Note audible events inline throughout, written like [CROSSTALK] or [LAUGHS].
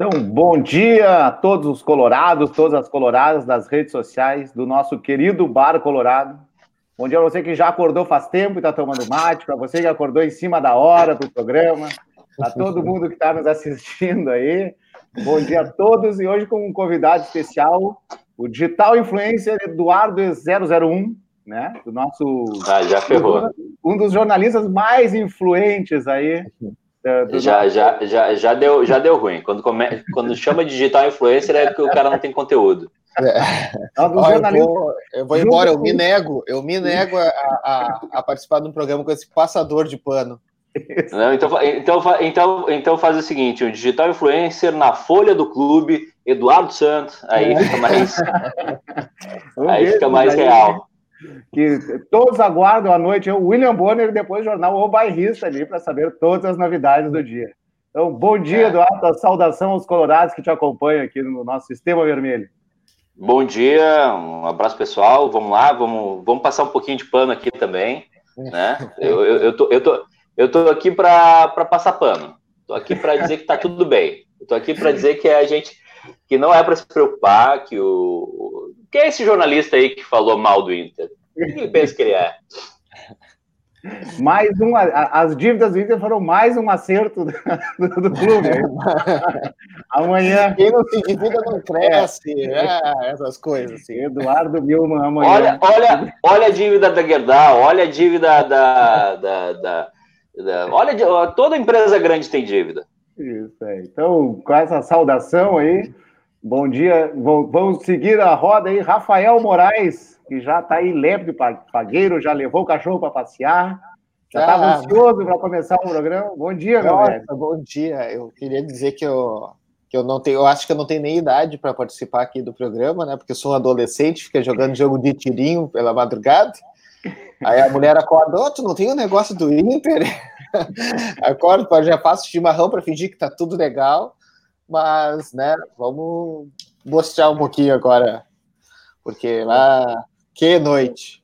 Então, bom dia a todos os colorados, todas as coloradas das redes sociais do nosso querido Bar Colorado. Bom dia a você que já acordou faz tempo e está tomando mate, para você que acordou em cima da hora do programa, para todo mundo que está nos assistindo aí. Bom dia a todos e hoje com um convidado especial, o digital influencer Eduardo 001, né? Do nosso. Ah, já ferrou. Um dos jornalistas mais influentes aí já, nosso... já, já, já, deu, já deu ruim. Quando, come... Quando chama digital influencer é que o cara não tem conteúdo. É. Ó, eu, vou, eu vou embora, eu me nego, eu me nego a, a, a, participar de um programa com esse passador de pano. Não, então, então, então, então faz o seguinte: o digital influencer na folha do clube, Eduardo Santos, aí é. fica mais, [LAUGHS] aí fica mais real que todos aguardam à noite, o William Bonner, depois do jornal O Bairrista ali, para saber todas as novidades do dia. Então, bom dia, é. Eduardo, saudação aos colorados que te acompanham aqui no nosso Sistema Vermelho. Bom dia, um abraço pessoal, vamos lá, vamos, vamos passar um pouquinho de pano aqui também, né? Eu, eu, eu, tô, eu, tô, eu tô aqui para passar pano, tô aqui para dizer que tá tudo bem, eu tô aqui para dizer que a gente, que não é para se preocupar, que o, quem é esse jornalista aí que falou mal do Inter? Quem pensa que ele é? Mais um, as dívidas do Inter foram mais um acerto do, do, do clube. [LAUGHS] amanhã. Quem não se divida não cresce, é, essas coisas. Assim. Eduardo Milman amanhã. Olha, olha, olha a dívida da Gerdau, olha a dívida da. da, da, da olha, toda empresa grande tem dívida. Isso aí. Então, com essa saudação aí. Bom dia, vamos seguir a roda aí. Rafael Moraes, que já está aí lépido, pagueiro, já levou o cachorro para passear, já estava ah, ansioso para começar o programa. Bom dia, meu velho. Bom dia. Eu queria dizer que eu, que eu não tenho, eu acho que eu não tenho nem idade para participar aqui do programa, né? Porque eu sou um adolescente, fica jogando jogo de tirinho pela madrugada. Aí a mulher acorda, oh, tu não tem o um negócio do Inter? [LAUGHS] Acordo, já faço chimarrão para fingir que tá tudo legal. Mas, né, vamos mostrar um pouquinho agora, porque lá, que noite.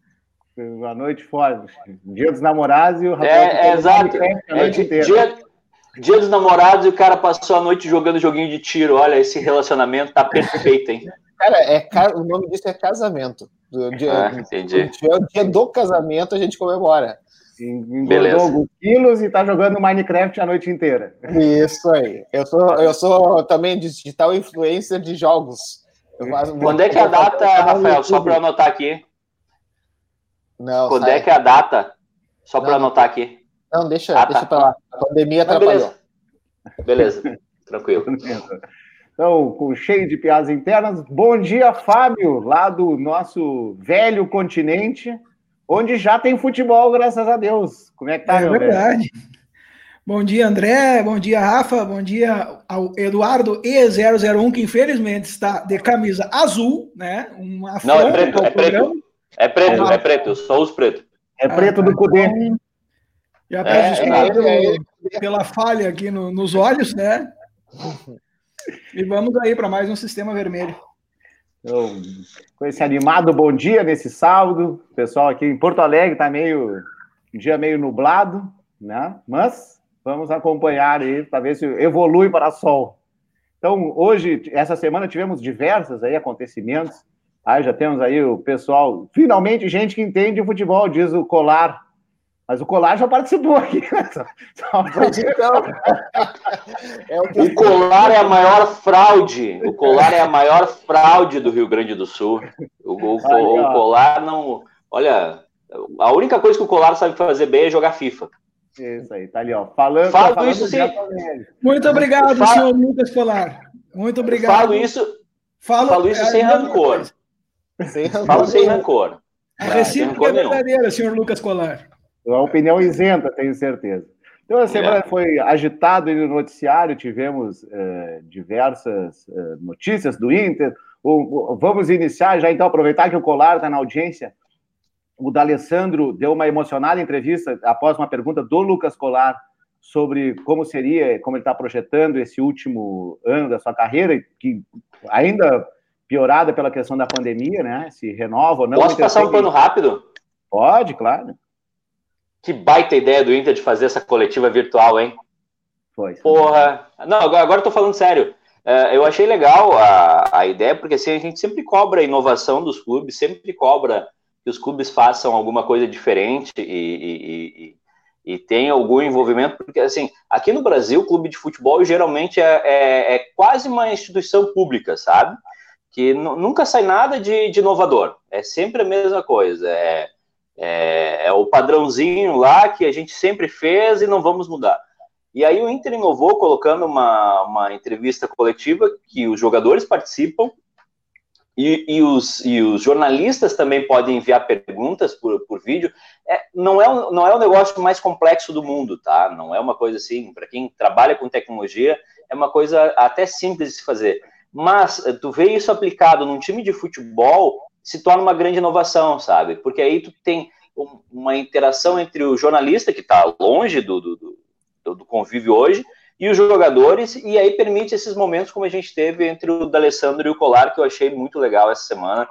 Boa noite, fora. Dia dos namorados e o rapaz. É, é exato. A noite é, inteira. Dia, dia dos namorados e o cara passou a noite jogando joguinho de tiro. Olha, esse relacionamento tá perfeito, hein? Cara, é, o nome disso é casamento. Do dia, ah, entendi. O dia do casamento a gente comemora. Engordou alguns quilos e tá jogando Minecraft a noite inteira. Isso aí. Eu sou, eu sou também digital influencer de jogos. Quando é que é a data, Rafael? Só para anotar aqui. Não, Quando sai. é que é a data? Só para anotar aqui. Não, deixa, ah, deixa tá. para lá. A pandemia atrapalhou. Beleza, beleza. [LAUGHS] tranquilo. Então, com cheio de piadas internas. Bom dia, Fábio, lá do nosso velho continente onde já tem futebol, graças a Deus. Como é que tá, é, meu verdade. Velho? Bom dia, André. Bom dia, Rafa. Bom dia ao Eduardo E001, que infelizmente está de camisa azul, né? Uma Não, é preto, é preto. É preto, é preto, só os pretos. É preto do Cudê. Então, já peço é, desculpa é, é, pela falha aqui no, nos olhos, né? E vamos aí para mais um sistema vermelho. Então, com esse animado bom dia nesse sábado. O pessoal aqui em Porto Alegre está meio. dia meio nublado, né? Mas vamos acompanhar aí para ver se evolui para sol. Então, hoje, essa semana, tivemos diversos aí acontecimentos. Aí já temos aí o pessoal, finalmente gente que entende futebol, diz o Colar mas o Colar já participou aqui. [LAUGHS] Né? Então, é o, o Colar é a maior fraude. O Colar é a maior fraude do Rio Grande do Sul. O, o, o Colar não. Olha, a única coisa que o Colar sabe fazer bem é jogar FIFA. Isso aí, tá ali, ó. Falando, Falo falando isso sim. Muito obrigado, Falo... senhor Lucas Colar. Muito obrigado. Falo isso, falo, falo isso é, sem rancor. Sem rancor. Falo sem rancor. A recíproca é verdadeira, senhor Lucas Colar. Uma opinião isenta, tenho certeza. Então, a semana é. foi agitada no noticiário, tivemos eh, diversas eh, notícias do Inter. O, o, vamos iniciar já, então, aproveitar que o Colar está na audiência. O D'Alessandro deu uma emocionada entrevista após uma pergunta do Lucas Colar sobre como seria, como ele está projetando esse último ano da sua carreira, que ainda piorada pela questão da pandemia, né? Se renova ou não. Posso passar um pano rápido? Pode, claro. Que baita ideia do Inter de fazer essa coletiva virtual, hein? Foi. Porra. Não, agora, agora eu tô falando sério. é, eu achei legal a, a ideia, porque assim, a gente sempre cobra a inovação dos clubes, sempre cobra que os clubes façam alguma coisa diferente e, e, e e tem algum envolvimento, porque assim, aqui no Brasil, o clube de futebol geralmente é, é, é quase uma instituição pública, sabe? Que nunca sai nada de, de, inovador, é sempre a mesma coisa, é, é, é, o padrãozinho lá que a gente sempre fez e não vamos mudar. E aí o Inter inovou colocando uma, uma entrevista coletiva que os jogadores participam e, e, os, e os jornalistas também podem enviar perguntas por, por vídeo. É, não, é, não é o negócio mais complexo do mundo, tá? Não é uma coisa assim, para quem trabalha com tecnologia, é uma coisa até simples de se fazer. Mas eh, tu vê isso aplicado num time de futebol, se torna uma grande inovação, sabe? Porque aí tu tem uma interação entre o jornalista, que está longe do, do, do, do convívio hoje, e os jogadores, e aí permite esses momentos como a gente teve entre o D'Alessandro e o Colar, que eu achei muito legal essa semana,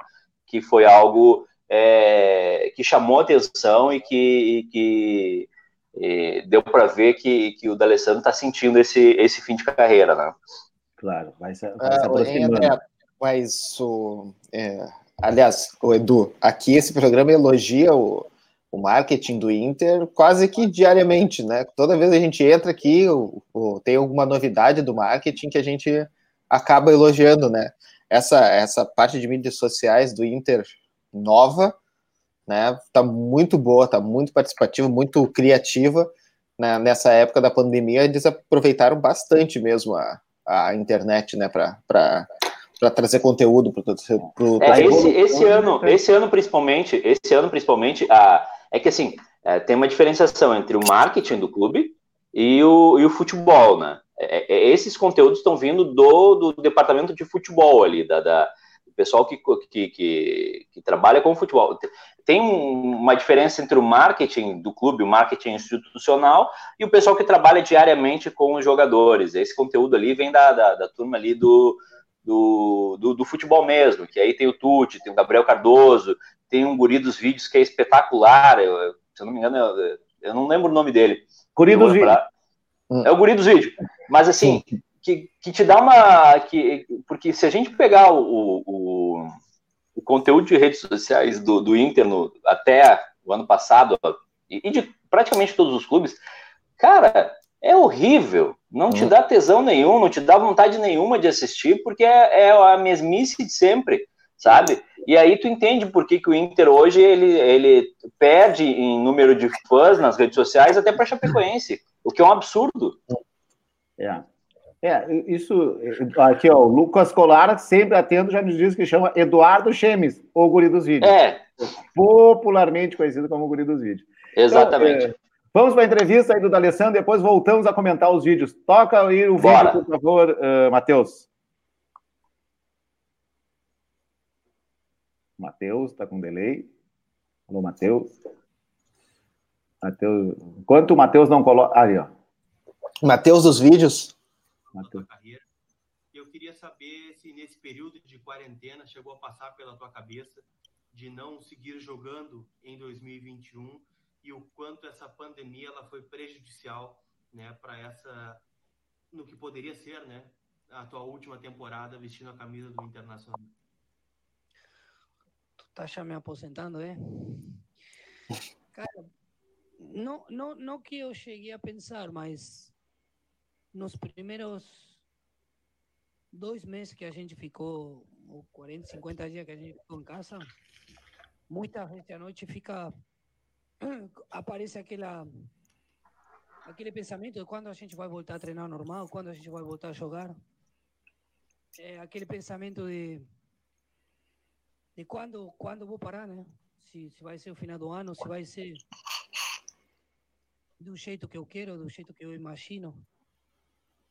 que foi algo é, que chamou atenção e que, que e deu para ver que, que o D'Alessandro está sentindo esse, esse fim de carreira, né? Claro, vai se, vai se aproximando. É, mas o, é, aliás, o Edu, aqui esse programa elogia o, o marketing do Inter quase que diariamente, né? Toda vez a gente entra aqui, o, o, tem alguma novidade do marketing que a gente acaba elogiando, né? Essa, essa parte de mídias sociais do Inter nova, né? Tá muito boa, tá muito participativa, muito criativa. Né? Nessa época da pandemia, eles aproveitaram bastante mesmo a, a internet, né? Para para trazer conteúdo para o é, esse, esse ano esse ano principalmente esse ano principalmente a é que assim, é, tem uma diferenciação entre o marketing do clube e o, e o futebol, né? É, é, esses conteúdos estão vindo do, do departamento de futebol ali, da, da do pessoal que, que, que, que, trabalha com futebol. Tem uma diferença entre o marketing do clube, o marketing institucional, e o pessoal que trabalha diariamente com os jogadores. Esse conteúdo ali vem da, da, da turma ali do, do, do, do, futebol mesmo, que aí tem o Tuti, tem o Gabriel Cardoso, tem um guri dos vídeos que é espetacular, eu, se eu não me engano, eu, eu não lembro o nome dele. Guri dos vídeos. É o guri dos vídeos. Mas assim, que, que te dá uma. Que, porque se a gente pegar o, o, o conteúdo de redes sociais do, do Inter no, até o ano passado, e, e de praticamente todos os clubes, cara, é horrível. Não te dá tesão nenhum, não te dá vontade nenhuma de assistir, porque é, é a mesmice de sempre, sabe? E aí tu entende por que, que o Inter hoje ele, ele perde em número de fãs nas redes sociais até para Chapecoense, o que é um absurdo. É. É, isso aqui, ó, o Lucas Colar, sempre atento, já nos diz que chama Eduardo Chemes, o guri dos vídeos. É. Popularmente conhecido como guri dos vídeos. Exatamente. Então, é, vamos para a entrevista aí do D'Alessandro, depois voltamos a comentar os vídeos. Toca aí o Bora. vídeo, por favor, uh, Matheus. Matheus, está com delay. Alô, Matheus. Matheus. Enquanto o Matheus não coloca. Aí, ó. Matheus dos vídeos. Mateus. Eu queria saber se nesse período de quarentena chegou a passar pela tua cabeça de não seguir jogando em 2021 e o quanto essa pandemia ela foi prejudicial, né, para essa no que poderia ser, né, a tua última temporada vestindo a camisa do Internacional. Está ya me aposentando, ¿eh? [LAUGHS] Cara, no, no, no que eu cheguei a pensar, mas nos primeiros dois meses que a gente ficou, ou 40, 50 dias que a gente ficou em casa, muitas vezes à noite fica. [CLEARS THROAT] aparece aquela. aquele pensamento de quando a gente vai voltar a treinar normal, quando a gente vai voltar a jogar. É aquele pensamento de de quando, quando vou parar, né? Se, se vai ser o final do ano, se vai ser do jeito que eu quero, do jeito que eu imagino.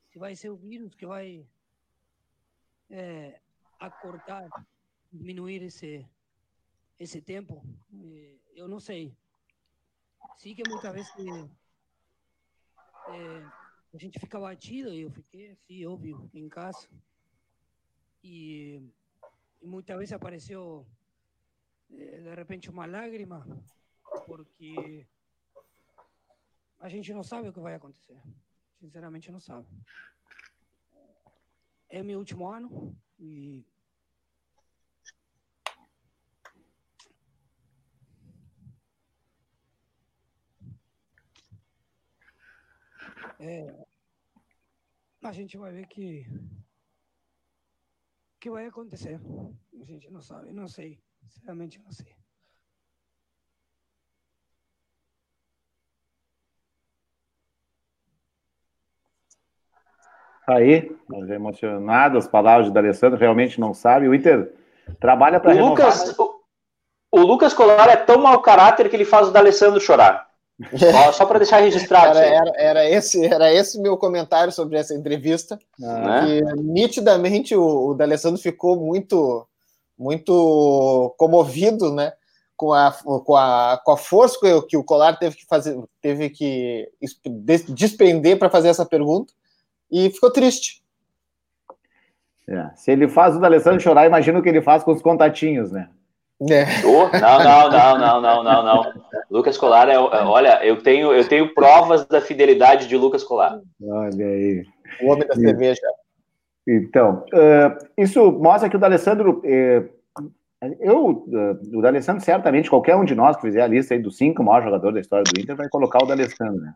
Se vai ser o vírus que vai é, acortar, diminuir esse, esse tempo, é, eu não sei. Sim que muitas vezes é, a gente fica batido, eu fiquei assim, óbvio, em casa. E e muitas vezes apareceu eh, de repente uma lágrima, porque a gente não sabe o que vai acontecer. Sinceramente, não sabe. é meu último ano e é, a gente vai ver que que vai acontecer. A gente não sabe, não sei, sinceramente não sei. Aí, emocionado, as palavras de D'Alessandro realmente não sabe. O Inter trabalha para o Lucas, o, o, Lucas Colar é tão mau caráter que ele faz o D'Alessandro chorar. Só, só para deixar registrado. Era, era, era, esse, era esse meu comentário sobre essa entrevista. Ah. Que, nitidamente o, o D'Alessandro ficou muito, muito comovido, né? Com a, com a, com a força que, que o Colar teve que fazer, teve que despender para fazer essa pergunta e ficou triste. É, se ele faz o D'Alessandro chorar, imagina o que ele faz com os contatinhos, né? É. Oh, não, não, não, não, não, não, não. Lucas Colar é, é, olha, eu tenho, eu tenho provas da fidelidade de Lucas Colar. Olha aí. O homem da cerveja. Então, uh, isso mostra que o D'Alessandro, uh, eu, uh, o D'Alessandro certamente, qualquer um de nós que fizer a lista aí dos cinco maiores jogadores da história do Inter vai colocar o D'Alessandro, né?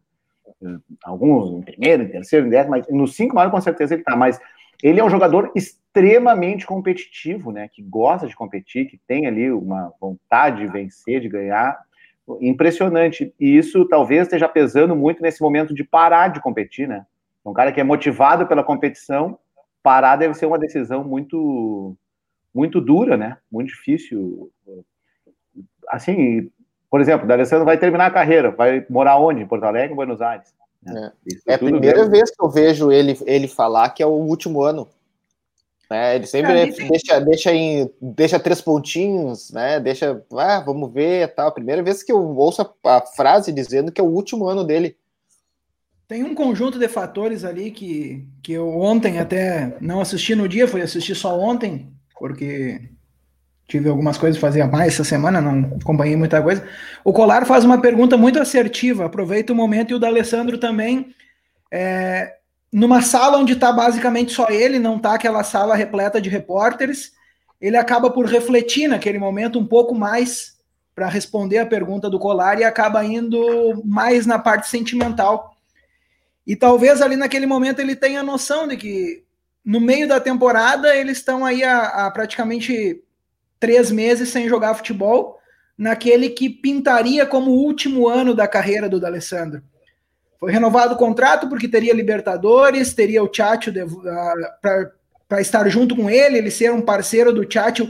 alguns em primeiro, em terceiro, em décimo, mas nos cinco maiores com certeza ele está. Mas ele é um jogador extremamente competitivo, né? Que gosta de competir, que tem ali uma vontade de vencer, de ganhar. Impressionante. E isso talvez esteja pesando muito nesse momento de parar de competir, né? Um cara que é motivado pela competição, parar deve ser uma decisão muito, muito dura, né? Muito difícil. Assim, por exemplo, o D'Alessandro vai terminar a carreira, vai morar onde? Em Porto Alegre ou Buenos Aires? É, é a primeira mesmo. vez que eu vejo ele, ele falar que é o último ano. É, ele sempre é, deixa, deixa, em, deixa três pontinhos, né? Deixa, ah, vamos ver tal. Primeira vez que eu ouço a, a, frase dizendo que é o último ano dele. Tem um conjunto de fatores ali que, que eu ontem até não assisti no dia, fui assistir só ontem, porque tive algumas coisas para fazer a mais essa semana, não acompanhei muita coisa. O Colar faz uma pergunta muito assertiva, aproveita o momento, e o da Alessandro também. É, numa sala onde está basicamente só ele, não está aquela sala repleta de repórteres, ele acaba por refletir naquele momento um pouco mais para responder a pergunta do Colar e acaba indo mais na parte sentimental. E talvez ali naquele momento ele tenha noção de que no meio da temporada eles estão aí a, a praticamente três meses sem jogar futebol, naquele que pintaria como o último ano da carreira do D'Alessandro. Foi renovado o contrato porque teria Libertadores, teria o Tchatcho para estar junto com ele, ele ser um parceiro do Tchatcho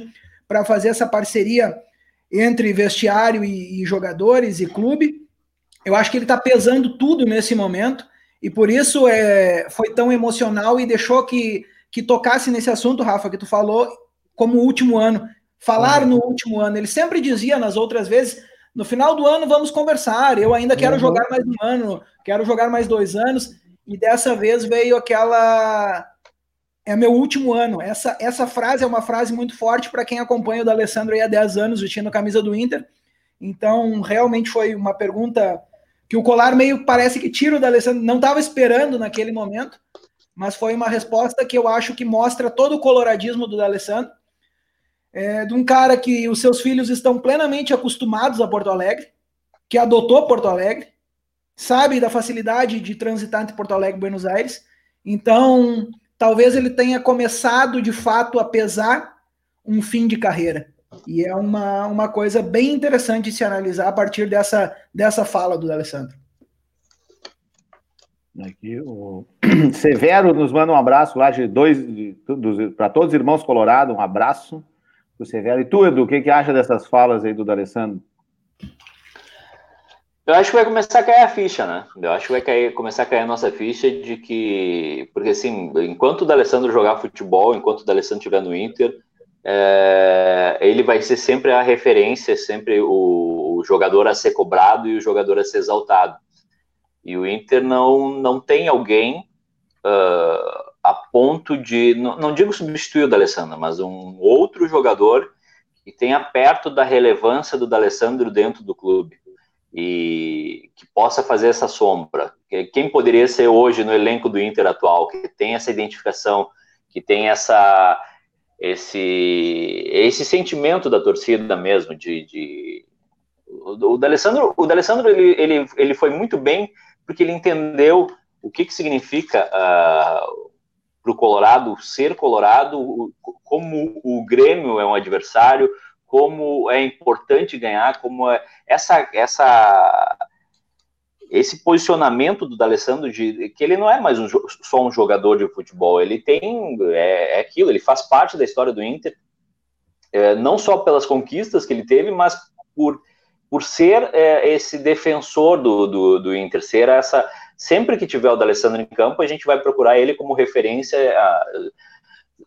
para fazer essa parceria entre vestiário e, e, jogadores e clube. Eu acho que ele está pesando tudo nesse momento e por isso é, foi tão emocional e deixou que, que tocasse nesse assunto, Rafa, que tu falou, como último ano. Falar no último ano, ele sempre dizia nas outras vezes: no final do ano vamos conversar. Eu ainda quero uhum. jogar mais um ano, quero jogar mais dois anos. E dessa vez veio aquela. É meu último ano. Essa, essa frase é uma frase muito forte para quem acompanha o da Alessandro aí há 10 anos vestindo a camisa do Inter. Então, realmente foi uma pergunta que o Colar meio parece que tira o da Alessandro, não estava esperando naquele momento, mas foi uma resposta que eu acho que mostra todo o coloradismo do D'Alessandro é, de um cara que os seus filhos estão plenamente acostumados a Porto Alegre, que adotou Porto Alegre, sabe da facilidade de transitar entre Porto Alegre e Buenos Aires. Então, talvez ele tenha começado de fato a pesar um fim de carreira. E é uma, uma coisa bem interessante de se analisar a partir dessa, dessa fala do Alessandro. Aqui o [CLEARS THROAT] Severo nos manda um abraço lá de dois para todos os irmãos Colorado, um abraço do Severo. E tu, Edu, o que, que acha dessas falas aí do D'Alessandro? Eu acho que vai começar a cair a ficha, né? Eu acho que vai cair, começar a cair a nossa ficha de que. Porque, assim, enquanto o D'Alessandro jogar futebol, enquanto o D'Alessandro estiver no Inter, é, ele vai ser sempre a referência, sempre o, o, jogador a ser cobrado e o jogador a ser exaltado. E o Inter não, não tem alguém uh, a ponto de, não, não digo substituir o D'Alessandro, mas um outro jogador que tenha perto da relevância do D'Alessandro dentro do clube e que possa fazer essa sombra. Quem poderia ser hoje no elenco do Inter atual, que tem essa identificação, que tem essa esse esse sentimento da torcida mesmo de, de o, D'Alessandro o D'Alessandro ele, ele, ele foi muito bem porque ele entendeu o que que significa uh, para o Colorado ser Colorado como o Grêmio é um adversário como é importante ganhar como é, essa essa esse posicionamento do D'Alessandro de que ele não é mais um, só um jogador de futebol, ele tem é, é aquilo, ele faz parte da história do Inter, é, não só pelas conquistas que ele teve, mas por, por ser é, esse defensor do, do, do, Inter, ser essa sempre que tiver o D'Alessandro em campo, a gente vai procurar ele como referência a,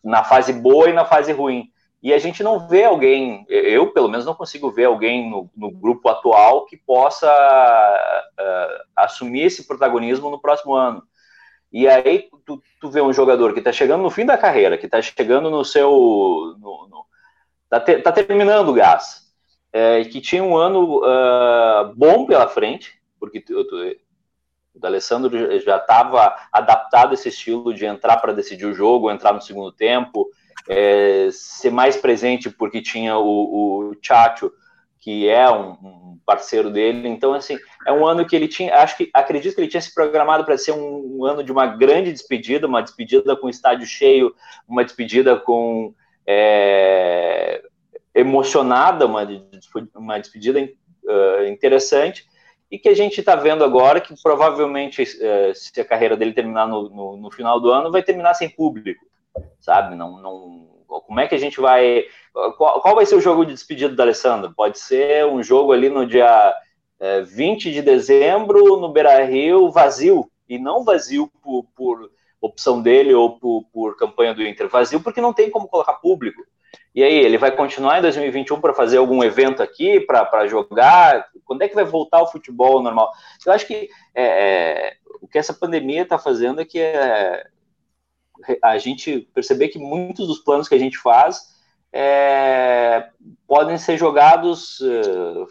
na fase boa e na fase ruim. E a gente não vê alguém, eu pelo menos não consigo ver alguém no, no grupo atual que possa uh, assumir esse protagonismo no próximo ano. E aí tu, tu vê um jogador que está chegando no fim da carreira, que está chegando no seu. No, no, tá, tá, terminando o gás, é, que tinha um ano uh, bom pela frente, porque tu, tu, o D'Alessandro já estava adaptado a esse estilo de entrar para decidir o jogo, entrar no segundo tempo, é, ser mais presente porque tinha o, o Chacho, que é um, um, parceiro dele. Então, assim, é um ano que ele tinha, acho que, acredito que ele tinha se programado para ser um, um, ano de uma grande despedida, uma despedida com estádio cheio, uma despedida com é, emocionada, uma, uma despedida uh, interessante. E que a gente está vendo agora que provavelmente, uh, se a carreira dele terminar no, no, no final do ano, vai terminar sem público sabe? Não, não, como é que a gente vai. Qual, qual vai ser o jogo de despedida do Alessandro? Pode ser um jogo ali no dia é, 20 de dezembro, no Beira Rio, vazio, e não vazio por, por opção dele ou por, por, campanha do Inter, vazio porque não tem como colocar público. E aí, ele vai continuar em 2021 para fazer algum evento aqui, para jogar? Quando é que vai voltar o futebol normal? Eu acho que é, é, o que essa pandemia está fazendo é que é, a gente perceber que muitos dos planos que a gente faz é, podem ser jogados uh,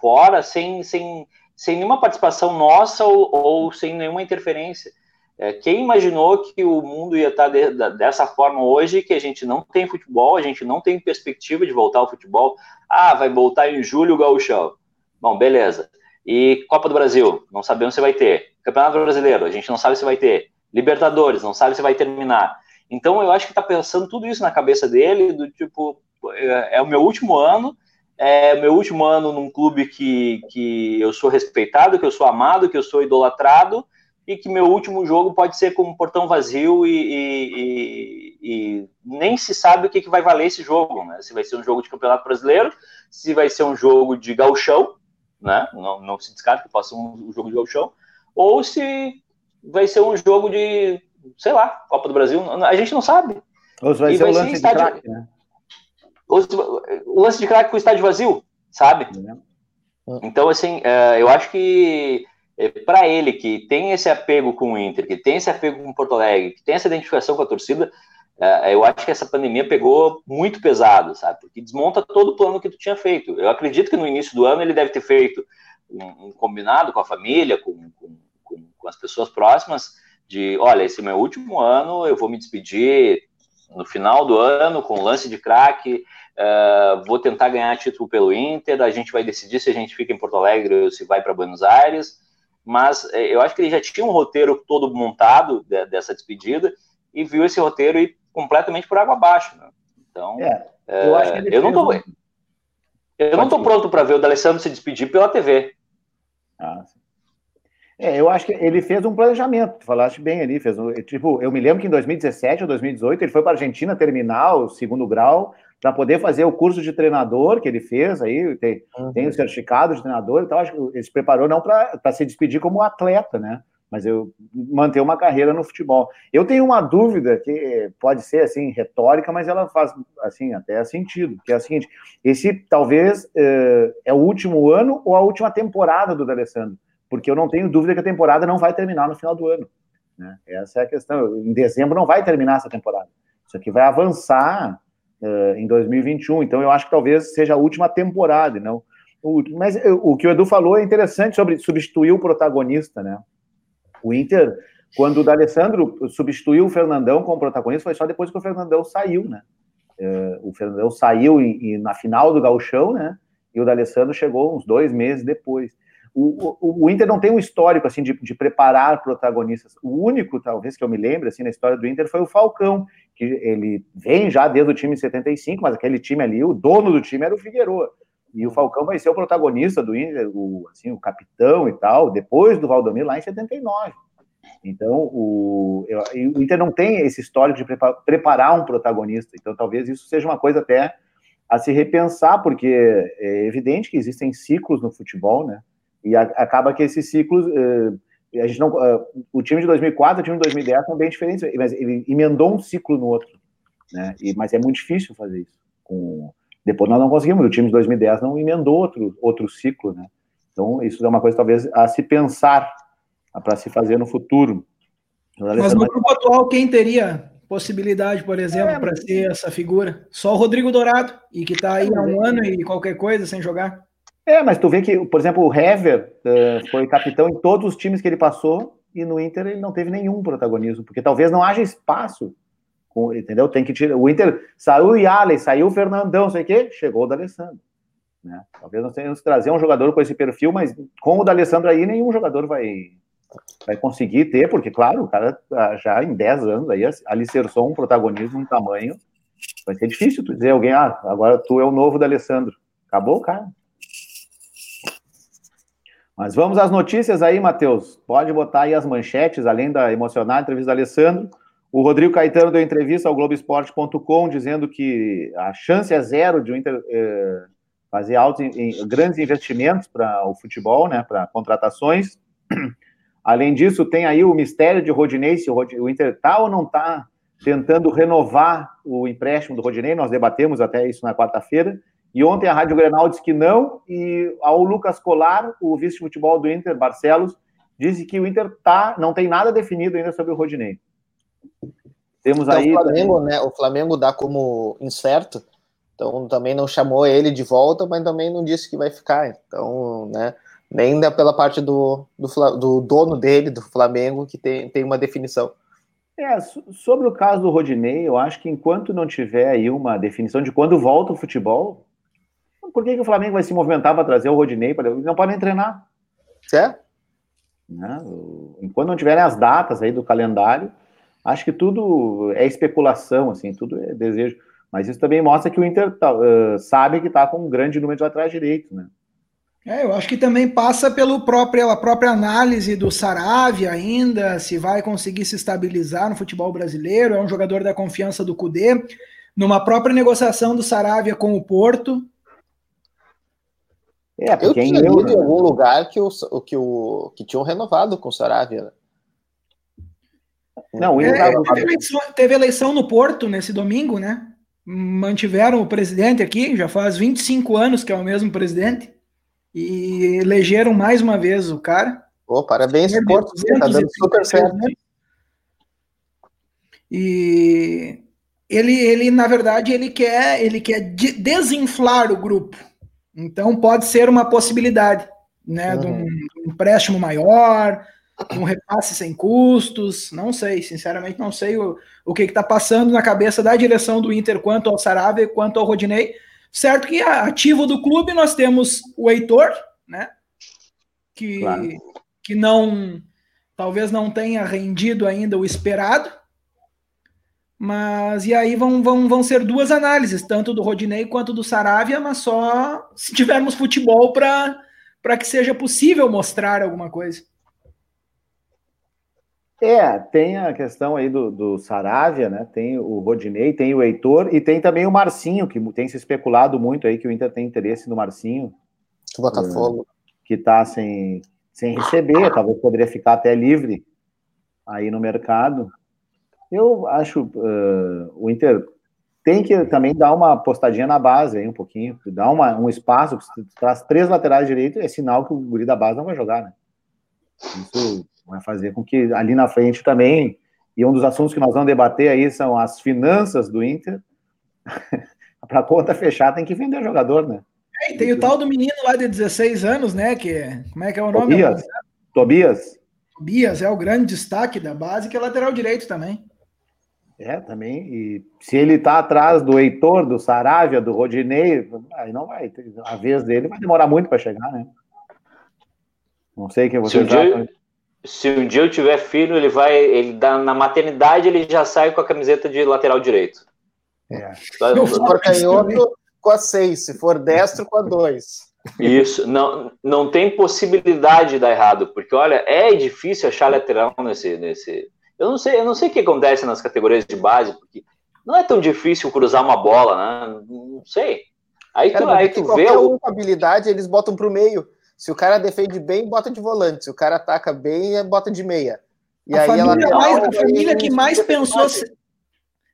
fora sem, sem, sem nenhuma participação nossa ou, ou sem nenhuma interferência. É, quem imaginou que o mundo ia estar de, de, dessa forma hoje, que a gente não tem futebol, a gente não tem perspectiva de voltar ao futebol? Ah, vai voltar em julho o gauchão. Bom, beleza. E Copa do Brasil, não sabemos se vai ter. Campeonato Brasileiro, a gente não sabe se vai ter. Libertadores, não sabe se vai terminar. Então eu acho que está pensando tudo isso na cabeça dele, do tipo, é, é o meu último ano, é o meu último ano num clube que, que eu sou respeitado, que eu sou amado, que eu sou idolatrado, e que meu último jogo pode ser com um portão vazio e, e, e, e nem se sabe o que, que, vai valer esse jogo, né? Se vai ser um jogo de campeonato brasileiro, se vai ser um jogo de gauchão, né? Não, não se descarta que possa ser um, um jogo de gauchão, ou se vai ser um jogo de, sei lá, Copa do Brasil. A gente não sabe. Ou vai e ser vai o lance ser de craque, né? O lance de craque com o estádio vazio, sabe? É. Então, assim, é, eu acho que para ele que tem esse apego com o Inter, que tem esse apego com o Porto Alegre, que tem essa identificação com a torcida, eu acho que essa pandemia pegou muito pesado, sabe? Porque desmonta todo o plano que tu tinha feito. Eu acredito que no início do ano ele deve ter feito um, um combinado com a família, com, com com, com as pessoas próximas de, olha, esse é meu último ano, eu vou me despedir no final do ano com lance de craque, uh, vou tentar ganhar título pelo Inter, a gente vai decidir se a gente fica em Porto Alegre ou se vai para Buenos Aires, mas uh, eu acho que ele já tinha um roteiro todo montado de, dessa despedida e viu esse roteiro ir completamente por água abaixo, né? Então, é, eu, uh, eu não tô, um... eu não tô pronto para ver o D'Alessandro se despedir pela TV. Ah, sim. É, eu acho que ele fez um planejamento, tu falaste bem ali, fez um, tipo, eu me lembro que em 2017 ou 2018 ele foi para a Argentina terminar o segundo grau para poder fazer o curso de treinador que ele fez aí, tem, uhum. tem o certificado de treinador, então acho que ele se preparou não para se despedir como atleta, né? Mas eu manter uma carreira no futebol. Eu tenho uma dúvida que pode ser assim retórica, mas ela faz assim até sentido, que é a seguinte: esse talvez é, é o último ano ou a última temporada do D'Alessandro porque eu não tenho dúvida que a temporada não vai terminar no final do ano. Né? Essa é a questão. Em dezembro não vai terminar essa temporada. Isso aqui vai avançar uh, em 2021. Então eu acho que talvez seja a última temporada, não. O, mas o que o Edu falou é interessante sobre substituir o protagonista, né? O Inter quando o D'Alessandro substituiu o Fernandão como protagonista, foi só depois que o Fernandão saiu, né? É, o Fernandão saiu e, e na final do gauchão, né? E o D'Alessandro chegou uns dois meses depois. O, o, o, Inter não tem um histórico assim de, de, preparar protagonistas. O único, talvez, que eu me lembre assim na história do Inter foi o Falcão, que ele vem já desde o time 75, mas aquele time ali, o dono do time era o Figueroa. E o Falcão vai ser o protagonista do Inter, o, assim, o capitão e tal, depois do Valdomiro lá em 79. Então, o, o Inter não tem esse histórico de preparar um protagonista. Então, talvez isso seja uma coisa até a se repensar, porque é evidente que existem ciclos no futebol, né? E a, acaba que esses ciclos. Eh, a gente não, uh, o time de 2004 e o time de 2010 são bem diferentes, mas ele emendou um ciclo no outro. Né? E, mas é muito difícil fazer isso. Com, depois nós não conseguimos, o time de 2010 não emendou outro, outro ciclo. Né? Então, isso é uma coisa talvez a se pensar, para se fazer no futuro. Mas no grupo atual, quem teria possibilidade, por exemplo, é, para ser essa figura? Só o Rodrigo Dourado, e que está aí há um ano e qualquer coisa sem jogar. É, mas tu vê que, por exemplo, o Hever uh, foi capitão em todos os times que ele passou e no Inter ele não teve nenhum protagonismo, porque talvez não haja espaço, entendeu? Tem que tirar. O Inter saiu o Yalen, saiu o Fernandão, sei o quê, chegou o D'Alessandro. Né? Talvez nós tenhamos que trazer um jogador com esse perfil, mas com o D'Alessandro aí nenhum jogador vai, vai conseguir ter, porque, claro, o cara tá já em 10 anos aí alicerçou um protagonismo, um tamanho. Vai ser difícil tu dizer alguém, ah, agora tu é o novo D'Alessandro. Acabou, cara. Mas vamos às notícias aí, Matheus. Pode botar aí as manchetes, além da emocionada entrevista do Alessandro. O Rodrigo Caetano deu entrevista ao Globoesporte.com dizendo que a chance é zero de o Inter eh, fazer em, grandes investimentos para o futebol, né, para contratações. [CLEARS THROAT] Além disso, tem aí o mistério de Rodinei, se o Inter está ou não está tentando renovar o empréstimo do Rodinei. Nós debatemos até isso na quarta-feira. E ontem a Rádio Grenal disse que não, e ao Lucas Colar, o vice-futebol do Inter, Barcelos, disse que o Inter tá, não tem nada definido ainda sobre o Rodinei. Temos então, aí. O Flamengo, né? O Flamengo dá como incerto, então também não chamou ele de volta, mas também não disse que vai ficar. Então, né? Nem pela parte do, do, do dono dele, do Flamengo, que tem, tem uma definição. É, sobre o caso do Rodinei, eu acho que enquanto não tiver aí uma definição de quando volta o futebol, por que, que o Flamengo vai se movimentar para trazer o Rodinei? Para... Não podem treinar. Certo? Né? Enquanto não tiverem as datas aí do calendário, acho que tudo é especulação, assim, tudo é desejo. Mas isso também mostra que o Inter tá, uh, sabe que está com um grande número de laterais direitos, né? É, eu acho que também passa pelo próprio, pela própria análise do Saravia ainda, se vai conseguir se estabilizar no futebol brasileiro, é um jogador da confiança do Cudê, numa própria negociação do Saravia com o Porto, é, eu tinha lido em algum lugar que, o, que, o, que tinham renovado com o Saravia. Né? Não, é, teve, eleição, teve, eleição, no Porto nesse domingo, né? Mantiveram o presidente aqui, já faz 25 anos que é o mesmo presidente, e elegeram mais uma vez o cara. Oh, parabéns, Porto, tá dando super certo. E ele, ele, na verdade, ele quer, ele quer desinflar o grupo então pode ser uma possibilidade, né, uhum. de, um, de um empréstimo maior, um repasse sem custos, não sei, sinceramente não sei o, o que está passando na cabeça da direção do Inter quanto ao Sarabia, quanto ao Rodinei. Certo que ativo do clube nós temos o Heitor, né, que, claro. que não, talvez não tenha rendido ainda o esperado, mas e aí vão, vão, vão ser duas análises, tanto do Rodinei quanto do Saravia, mas só se tivermos futebol para que seja possível mostrar alguma coisa. É, tem a questão aí do, do Saravia, né? Tem o Rodinei, tem o Heitor e tem também o Marcinho, que tem se especulado muito aí que o Inter tem interesse no Marcinho. O Botafogo. Que está sem, sem receber, talvez poderia ficar até livre aí no mercado. Eu acho uh, o Inter tem que também dar uma postadinha na base aí um pouquinho, dar uma, um espaço, se traz três laterais direitos, é sinal que o guri da base não vai jogar, né? Isso vai fazer com que ali na frente também, e um dos assuntos que nós vamos debater aí são as finanças do Inter. [LAUGHS] Para conta fechar tem que vender jogador, né? É, e tem o tal do menino lá de 16 anos, né? Que, como é que é o nome? Tobias. Tobias. Tobias é o grande destaque da base, que é lateral direito também. É, também. E se ele tá atrás do Heitor, do Saravia, do Rodinei, aí não vai. A vez dele vai demorar muito para chegar, né? Não sei quem você se um, dia, se um dia eu tiver filho, ele vai. Ele dá, na maternidade ele já sai com a camiseta de lateral direito. É. Se for canhoto, com a seis. Se for destro, com a dois. Isso, não, não tem possibilidade de dar errado, porque olha, é difícil achar lateral nesse, nesse. Eu não sei, eu não sei o que acontece nas categorias de base, porque não é tão difícil cruzar uma bola, né? Não sei. Aí Cara, tu, aí tu vê. Um com habilidade, eles botam para o meio. Se o cara defende bem, bota de volante. Se o cara ataca bem, bota de meia. E a aí família, ela mais, a família que mais pensou.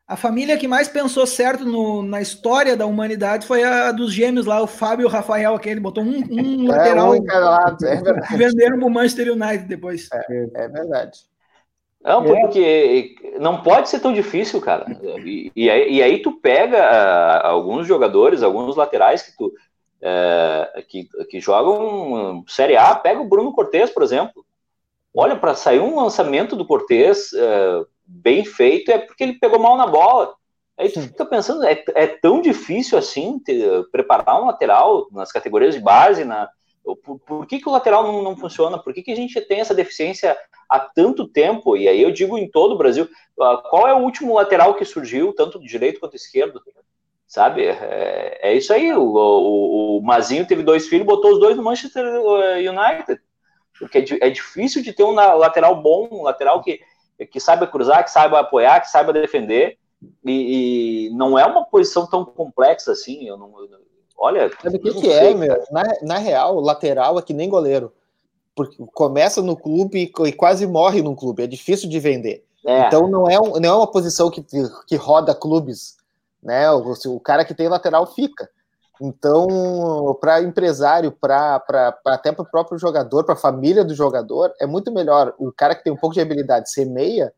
A família que mais pensou certo no, na história da humanidade foi a dos gêmeos lá, o Fábio e o Rafael, aquele botou um, um é, lateral. Um lado, é [LAUGHS] verdade. Venderam pro Manchester United depois. É, é verdade. Não, porque não pode ser tão difícil, cara. E, e, aí, e aí, tu pega uh, alguns jogadores, alguns laterais que tu uh, que, que jogam Série A, pega o Bruno Cortes, por exemplo. Olha, para sair um lançamento do Cortes uh, bem feito é porque ele pegou mal na bola. Aí tu fica pensando, é, é tão difícil assim ter, preparar um lateral nas categorias de base, na, por, por que, que o lateral não, não funciona? Por que, que a gente tem essa deficiência há tanto tempo? E aí eu digo em todo o Brasil, ah, qual é o último lateral que surgiu, tanto do direito quanto do esquerdo? Sabe? É, é isso aí. O, o, o, Mazinho teve dois filhos, botou os dois no Manchester United. Porque é, é difícil de ter um lateral bom, um lateral que que saiba cruzar, que saiba apoiar, que saiba defender. E, e não é uma posição tão complexa assim. Eu não, olha. Sabe o que, que é, meu? Na, na real, lateral é que nem goleiro. Porque começa no clube e, e quase morre no clube. É difícil de vender. É. Então não é, um, não é uma posição que, que roda clubes. Né? O, o cara que tem lateral fica. Então, para empresário, para até para o próprio jogador, para a família do jogador, é muito melhor o cara que tem um pouco de habilidade ser meia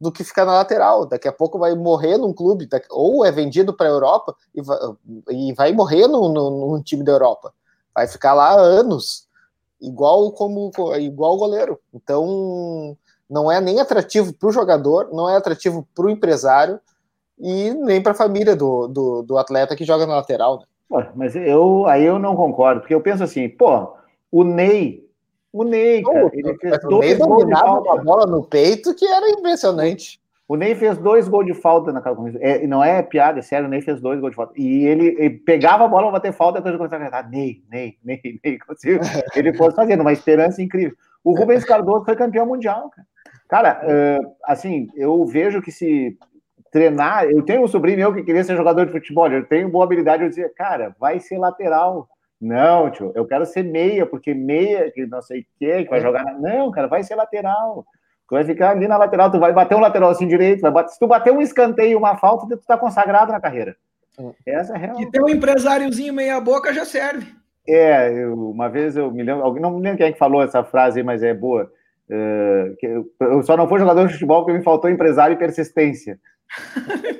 do que ficar na lateral. Daqui a pouco vai morrer num clube, ou é vendido para a Europa e vai, e vai morrer num, num, time da Europa. Vai ficar lá anos, igual como igual o goleiro. Então, não é nem atrativo para o jogador, não é atrativo para o empresário e nem para a família do, do, do, atleta que joga na lateral. Né? mas eu aí eu não concordo, porque eu penso assim, pô, o Ney, o Ney, cara, ele fez dois gols de falta. uma bola no peito que era impressionante. O Ney fez dois gols de falta na é, Não é piada, é sério, o Ney fez dois gols de falta. E ele, ele pegava a bola para bater falta, depois ele começava a cantar, Ney, Ney, Ney, [LAUGHS] Ney. Conseguiu. [LAUGHS] Ele foi fazendo uma esperança incrível. O Rubens Cardoso foi campeão mundial, cara. Cara, uh, assim, eu vejo que se treinar. Eu tenho um sobrinho meu que queria ser jogador de futebol, eu tenho boa habilidade. Eu dizia, cara, vai ser lateral. Não, tio, eu quero ser meia, porque meia, que não sei o que, que vai jogar. Na... Não, cara, vai ser lateral. Tu vai ficar ali na lateral, tu vai bater um lateral assim direito, vai bater... se tu bater um escanteio, uma falta, tu tá consagrado na carreira. Essa é a real. E ter um empresáriozinho meia boca já serve. É, eu, uma vez eu me lembro, alguém não me lembro quem é que falou essa frase, mas é boa. Uh, eu, eu só não fui jogador de futebol porque me faltou empresário e persistência.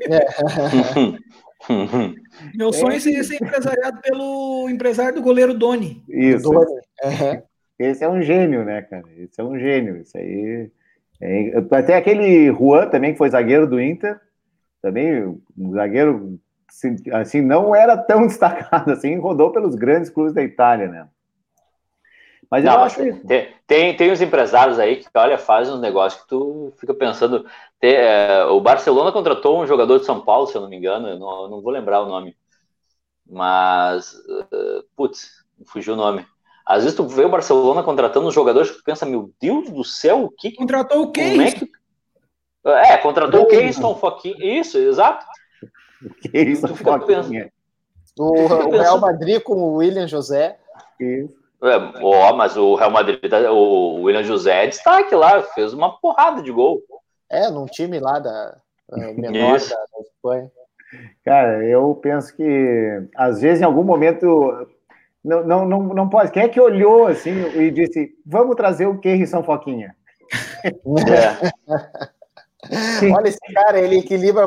É. [LAUGHS] Meu sonho é seria ser empresariado pelo empresário do goleiro Doni. Isso. Doni. Esse é um gênio, né, cara? Esse é um gênio. Isso aí. É... Até aquele Juan também, que foi zagueiro do Inter, também um zagueiro assim, assim não era tão [LAUGHS] destacado assim, rodou pelos grandes clubes da Itália, né? Mas não, eu acho tem, tem, tem os empresários aí que, olha, fazem uns negócios que tu fica pensando. Tem, é, o Barcelona contratou um jogador de São Paulo, se eu não me engano, eu não, eu não vou lembrar o nome. Mas, uh, putz, fugiu o nome. Às vezes tu vê o Barcelona contratando uns jogadores que tu pensa, meu Deus do céu, o que. Contratou o quê? É, que... é, contratou o Keyston Foquinha. Isso, exato. O Keyston Foquinha. O, o Real Madrid com o William José. Isso. É, ó, mas o Real Madrid, o William José é destaque lá, fez uma porrada de gol. É, num time lá da [LAUGHS] menor da, da, Espanha. Cara, eu penso que às vezes em algum momento não, não, não, não pode. Quem é que olhou assim e disse: vamos trazer o Kerry São Foquinha? É. [LAUGHS] Olha esse cara, ele equilibra a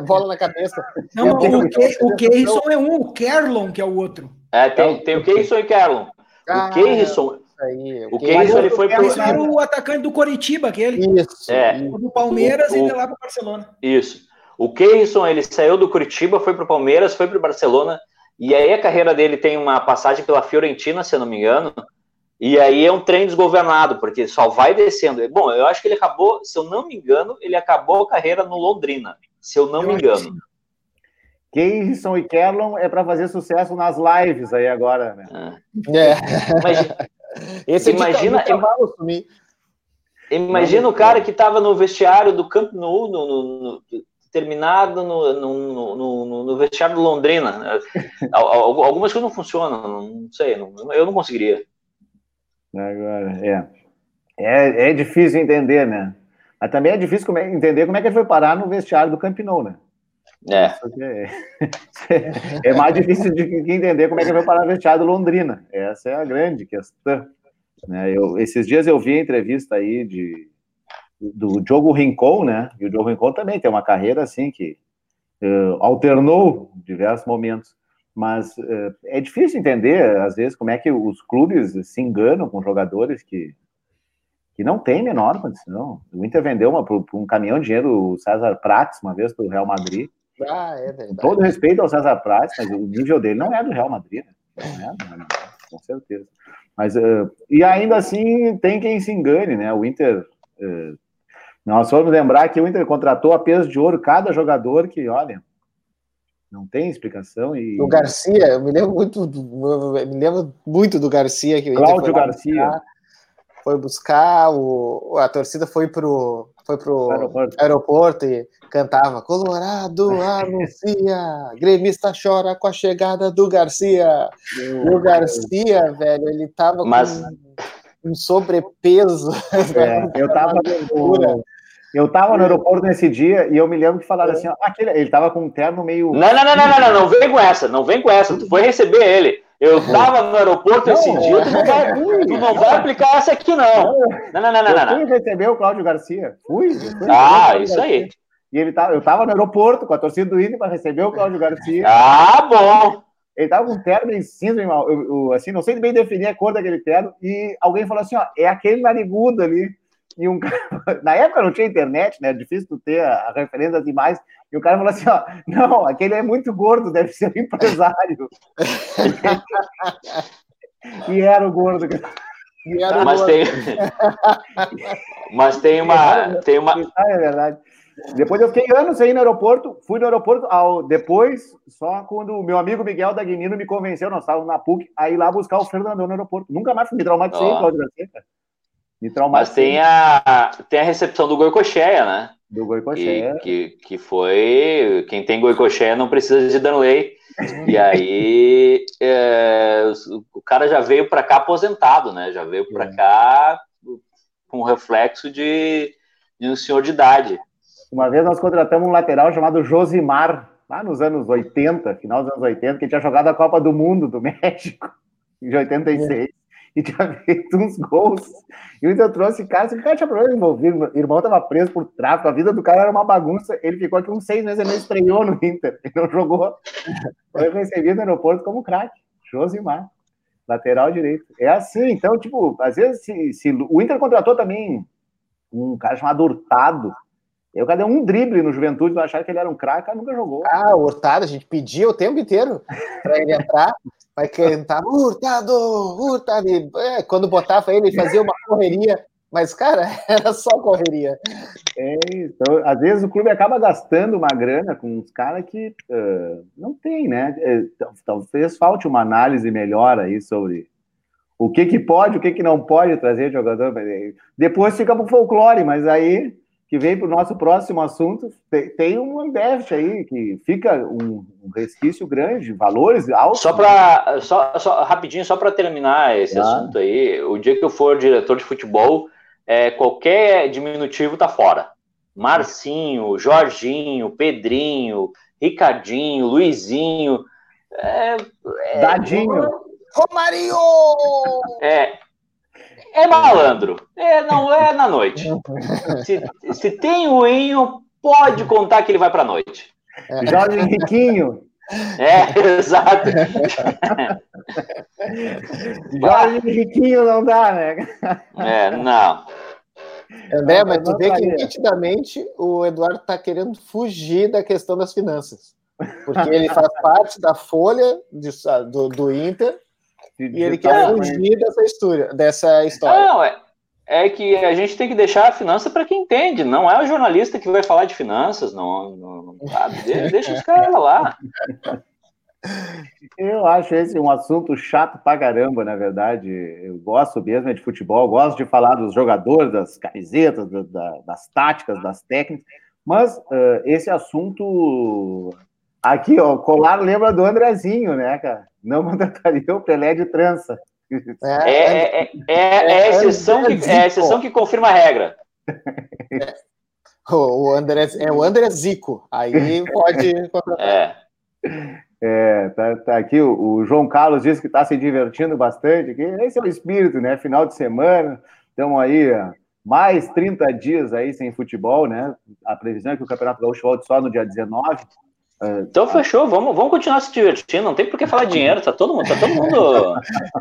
bola na cabeça. Não, o, Keirson é um, o Kerlon que é o outro. É, tem, tem o Keirson e o Kerlon. O Keirson, aí. O Keyson, ele foi pro... Era o atacante do Coritiba, aquele. Isso. É. Do Palmeiras O- e o- de lá pro Barcelona. Isso. O Keyson, ele saiu do Curitiba, foi pro Palmeiras, foi pro Barcelona, e aí a carreira dele tem uma passagem pela Fiorentina, se eu não me engano, e aí é um trem desgovernado, porque só vai descendo. Bom, eu acho que ele acabou, se eu não me engano, ele acabou a carreira no Londrina, se eu não Eu me engano. Sim. Keyson e Kerlon é para fazer sucesso nas lives aí agora, né? É. Imagina, Esse é Imagina- cavalo sumir. imagina o cara que estava no vestiário do Camp Nou, no, no- no- terminado no, no, no- no- no vestiário do Londrina. Al- al- Algumas coisas não funcionam, não sei, não- eu não conseguiria. Agora, é. é. É difícil entender, né? Mas também é difícil como é- entender como é que ele foi parar no vestiário do Camp Nou, né? É. É, [LAUGHS] é mais difícil de entender como é que foi parar vestiário do Londrina. Essa é a grande questão. Né? Eu, esses dias eu vi a entrevista aí de, do Diogo Rincon, né? E o Diogo Rincon também tem uma carreira assim que eh, alternou diversos momentos. Mas eh, é difícil entender, às vezes, como é que os clubes se enganam com jogadores que, que não têm menor condição. O Inter vendeu uma, por, por um caminhão de dinheiro o César Prates uma vez para o Real Madrid. Ah, é verdade. todo respeito ao César Prates, mas o nível dele não é do Real Madrid, né? Não é, não é, com certeza. Mas, eh, e ainda assim, tem quem se engane, né? O Inter. eh, nós vamos lembrar que o Inter contratou a peso de ouro cada jogador que, olha, não tem explicação. E O Garcia, eu me lembro muito do, me lembro muito do Garcia que o Cláudio lá Garcia. Foi buscar o a torcida foi pro foi pro Aeroporto. aeroporto e cantava Colorado anuncia, gremista chora com a chegada do Garcia. E o Garcia, velho, ele tava Mas- com um sobrepeso. [LAUGHS] É, eu tava no, eu tava no aeroporto nesse dia e eu me lembro que falaram assim, ó, aquele, ele tava com um terno meio. Não, não, não, não, não, não, não vem com essa, não vem com essa. Tu foi receber ele. Eu tava no aeroporto esse Não, dia, tu não, vai, [LAUGHS] tu não vai aplicar essa aqui, não. Não, não, não, não, eu não. não. fui receber o Cláudio Garcia. Fui. fui Ah, isso Garcia. aí. E ele tava, eu tava no aeroporto com a torcida do Inter para receber o Cláudio Garcia. Ah, bom. Ele tava com um terno em cinza, irmão. Eu, eu, assim, não sei bem definir a cor daquele terno. E alguém falou assim: ó, é aquele narigudo ali. E um cara, [LAUGHS] na época não tinha internet, né? É difícil tu ter a, a referência das imagens. E o cara falou assim: ó, [LAUGHS] não, aquele é muito gordo, deve ser um empresário. [LAUGHS] e era o gordo. E era o Mas tem. Mas tem uma. Tem uma. Ah, é verdade. Depois eu fiquei anos aí no aeroporto, fui no aeroporto, ao, depois, só quando o meu amigo Miguel Dagnino me convenceu, nós estávamos na PUC, a ir lá buscar o Fernandão no aeroporto. Nunca mais fui, me traumatizei, Ó. Cláudio Garcia, cara. Me Mas tem a, tem a recepção do Goicocheia, né? do Que, Goicoechea. que, que foi. Quem tem Goicocheia não precisa de Danley. E aí. [LAUGHS] é, o cara já veio para cá aposentado, né? Já veio para cá com reflexo de, de um senhor de idade. Uma vez nós contratamos um lateral chamado Josimar, lá nos anos 80, final dos anos 80, que tinha jogado a Copa do Mundo do [LAUGHS] México, de 86, e [LAUGHS] tinha feito uns gols. E o Inter trouxe cara, esse cara tinha problema envolvido, o irmão estava preso por tráfico, a vida do cara era uma bagunça, ele ficou aqui uns seis meses, ele estreou no Inter, [LAUGHS] ele não jogou. Foi recebido no aeroporto como craque, Josimar, lateral direito. É assim, então, tipo, às vezes, se, se o Inter contratou também um cara chamado Hurtado, eu cadê um drible no Juventude, não achar que ele era um craque, nunca jogou. Ah, o Hurtado, a gente pedia o tempo inteiro para ele entrar, vai cantar Hurtado, Hurtado. É, quando botava ele, fazia uma correria, mas, cara, [LAUGHS] era só correria. É, então, às vezes o clube acaba gastando uma grana com uns caras que eh, não tem, né? Tal- talvez falte uma análise melhor aí sobre o que que pode, o que que não pode trazer jogador. Depois fica pro folclore, mas aí que vem para o nosso próximo assunto, tem, tem um déficit aí que fica um, um resquício grande, valores altos. Só para só, só rapidinho, só para terminar esse Claro. assunto aí, o dia que eu for diretor de futebol, é, qualquer diminutivo tá fora. Marcinho, Jorginho, Pedrinho, Ricardinho, Luizinho, é, é, Dadinho. Romarinho! é, é malandro, é, não é na noite. [LAUGHS] Se, se tem o Inho, pode contar que ele vai para noite. Jorge Henriquinho. É, [LAUGHS] exato. Jorge Riquinho não dá, né? É, não. André, mas tu vê que nitidamente o Eduardo está querendo fugir da questão das finanças. Porque ele faz parte da folha de, do, do Inter e ele quer fugir dessa história. Dessa história. Não, é, é que a gente tem que deixar a finança para quem entende. Não é o jornalista que vai falar de finanças, não. não sabe? Deixa os caras lá. Eu acho esse um assunto chato pra caramba, na verdade. Eu gosto mesmo de futebol, gosto de falar dos jogadores, das camisetas, da, das táticas, das técnicas, mas uh, esse assunto. Aqui, ó, Colar lembra do Andrezinho, né, cara? Não [LAUGHS] mandataria o Pelé de trança. É, é, é, é, é, a exceção que, é exceção que confirma a regra. [LAUGHS] O, André, é o André Zico. Aí pode. [LAUGHS] É. É, tá, tá aqui o, o, João Carlos disse que está se divertindo bastante. Que esse é o espírito, né? Final de semana, estamos aí mais 30 dias aí sem futebol, né? A previsão é que o Campeonato Gaúcho volte só no dia 19. Então fechou, vamos, vamos continuar se divertindo, não tem por que falar dinheiro, tá todo mundo, tá todo mundo.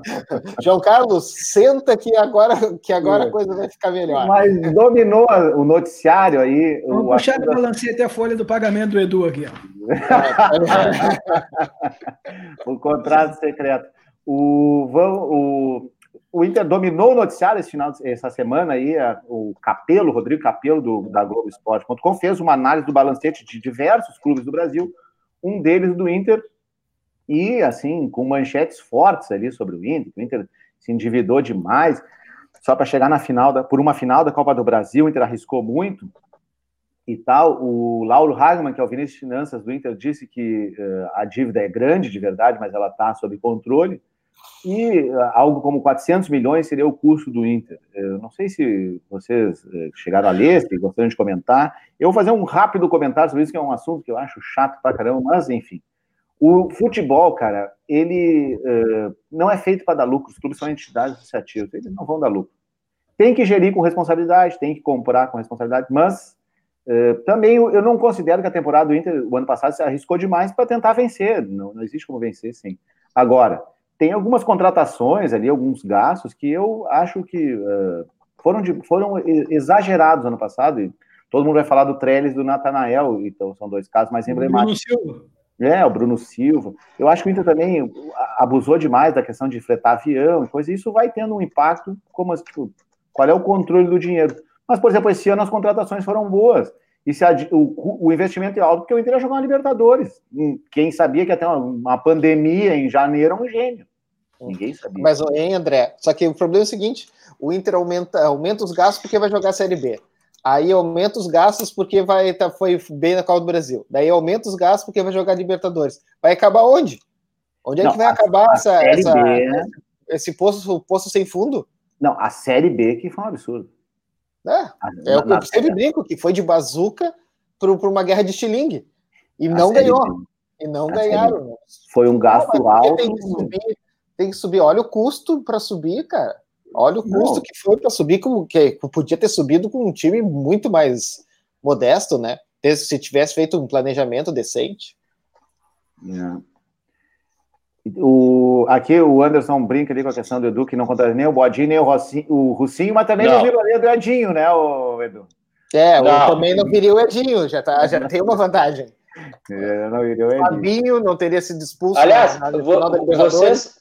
[LAUGHS] João Carlos, senta que agora, que agora a coisa vai ficar melhor. Mas dominou o noticiário aí. Vamos o puxar da balancete a folha do pagamento do Edu aqui, ó. [LAUGHS] o contrato secreto. O, o, o Inter dominou o noticiário esse final, essa semana aí, o Capelo, Rodrigo Capelo, do, da Globoesporte.com, fez uma análise do balancete de diversos clubes do Brasil, um deles do Inter, e assim, com manchetes fortes ali sobre o Inter, o Inter se endividou demais, só para chegar na final, da, por uma final da Copa do Brasil, o Inter arriscou muito e tal. O Lauro Hagman, que é o Vinícius de Finanças do Inter, disse que uh, a dívida é grande de verdade, mas ela está sob controle e ah, algo como 400 milhões seria o custo do Inter. Eu não sei se vocês eh, chegaram a ler, se gostariam de comentar. Eu vou fazer um rápido comentário sobre isso, que é um assunto que eu acho chato pra caramba, mas enfim. O futebol, cara, ele uh, não é feito para dar lucro, os clubes são entidades associativas, eles não vão dar lucro. Tem que gerir com responsabilidade, tem que comprar com responsabilidade, mas uh, também eu não considero que a temporada do Inter, o ano passado, se arriscou demais para tentar vencer, não, não existe como vencer, sim. Agora, tem algumas contratações ali, alguns gastos que eu acho que uh, foram, de, foram exagerados ano passado. E todo mundo vai falar do Trellis do Natanael, então são dois casos mais emblemáticos. Bruno Silva. É, o Bruno Silva. Eu acho que o Inter também abusou demais da questão de fretar avião e coisa, e isso vai tendo um impacto, como tipo, qual é o controle do dinheiro. Mas, por exemplo, esse ano as contratações foram boas. E se a, o, o, investimento é alto, porque o Inter ia jogar uma Libertadores. Quem sabia que até uma, uma pandemia em janeiro é um gênio. Ninguém sabia. Mas, hein, André? Só que o problema é o seguinte: o Inter aumenta, aumenta os gastos porque vai jogar a Série B. Aí aumenta os gastos porque vai tá, foi bem na Copa do Brasil. Daí aumenta os gastos porque vai jogar Libertadores. Vai acabar onde? Onde é Não, que vai a, acabar a essa, essa B, né? esse poço, poço sem fundo? Não, a Série B que foi um absurdo. É, a, é o que eu sempre brinco, que foi de bazuca para uma guerra de estilingue. E não ganhou. B. E não a ganharam. Foi um gasto não, alto. Tem que subir tem que subir. Olha o custo para subir, cara. Olha o custo Não. que foi para subir, como que podia ter subido com um time muito mais modesto, né? Se tivesse feito um planejamento decente. É. O, aqui o Anderson brinca ali com a questão do Edu, que não conta nem o Bodinho, nem o, Rossinho, o Russinho, mas também não, não virou do Edinho, né, o Edu? É, não. também não viria o Edinho, já, tá, já tem uma vantagem. É, não viria o Edinho. Fabinho não teria sido expulso. Aliás, na, na vocês,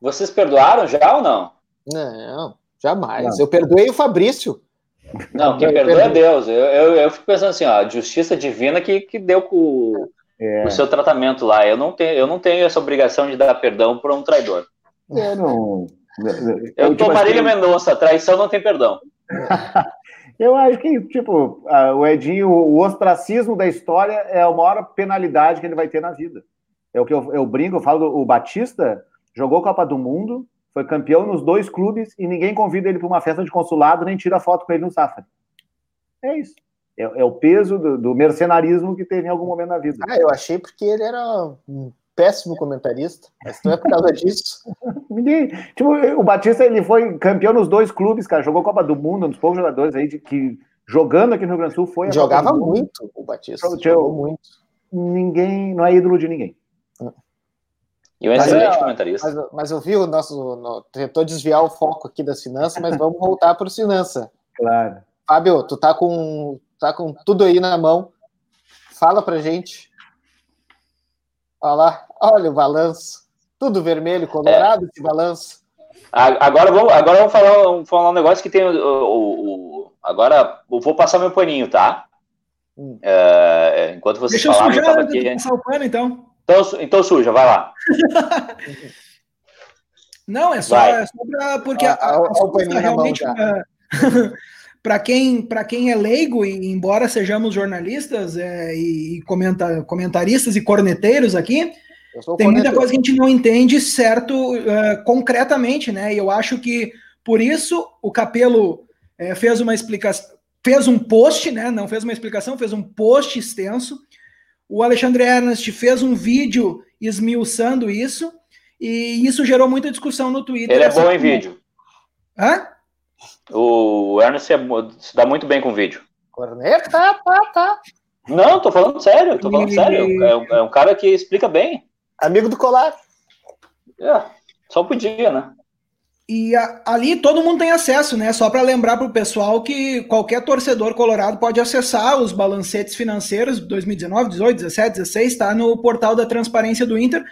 vocês perdoaram já ou não? Não, jamais. Não. Eu perdoei o Fabrício. Não, quem perdoa é Deus. Eu, eu, eu, fico pensando assim, ó, a justiça divina que, que deu com é. o seu tratamento lá. Eu não, tenho, eu não tenho essa obrigação de dar perdão por um traidor. Eu não. Eu, eu tô tipo Marília assim... Mendonça, traição não tem perdão. [LAUGHS] Eu acho que, tipo, o Edinho, o ostracismo da história é a maior penalidade que ele vai ter na vida. É o que eu, eu brinco, eu falo, o Batista, jogou Copa do Mundo, foi campeão nos dois clubes e ninguém convida ele para uma festa de consulado nem tira foto com ele no Safari. É isso. É, é o peso do, do, mercenarismo que teve em algum momento na vida. Ah, eu achei porque ele era um péssimo comentarista, mas não é por causa disso. [LAUGHS] ninguém. Tipo, o Batista ele foi campeão nos dois clubes, cara, jogou Copa do Mundo, um dos poucos jogadores aí de, que jogando aqui no Rio Grande do Sul foi. Jogava muito o Batista. Jogou muito. Ninguém, não é ídolo de ninguém. E um excelente comentarista. Mas, mas eu vi o nosso. No, tentou desviar o foco aqui das finanças, mas vamos voltar para os finanças. Claro. Fábio, tu tá com, tá com tudo aí na mão. Fala pra gente. Olha lá, olha o balanço. Tudo vermelho, colorado é. esse balanço. Agora vamos, agora vamos falar, vamos falar um negócio que tem o, o, o agora eu vou passar meu paninho, tá? Hum. É, enquanto vocês Deixa eu, sujar, eu aqui. Passar o pano, então. Então, então suja, vai lá. [LAUGHS] Não, é só, é só pra, porque ah, a, a, a, a realmente [LAUGHS] para quem, quem é leigo, e embora sejamos jornalistas é, e comenta, comentaristas e corneteiros aqui, tem muita coisa que a gente não entende certo uh, concretamente, né? E eu acho que por isso o Capelo uh, fez uma explicação, fez um post, né? Não fez uma explicação, fez um post extenso. O Alexandre Ernest fez um vídeo esmiuçando isso, e isso gerou muita discussão no Twitter. Ele é bom em vídeo. Hã? O Ernest é se dá muito bem com vídeo. Corneta, tá, tá, tá. Não, tô falando sério, tô falando sério. É um, é um cara que explica bem. Amigo do colar. É, só podia, né? E a, ali todo mundo tem acesso, né? Só para lembrar para o pessoal que qualquer torcedor colorado pode acessar os balancetes financeiros 2019, 18, 17, 16, está no portal da transparência do Inter,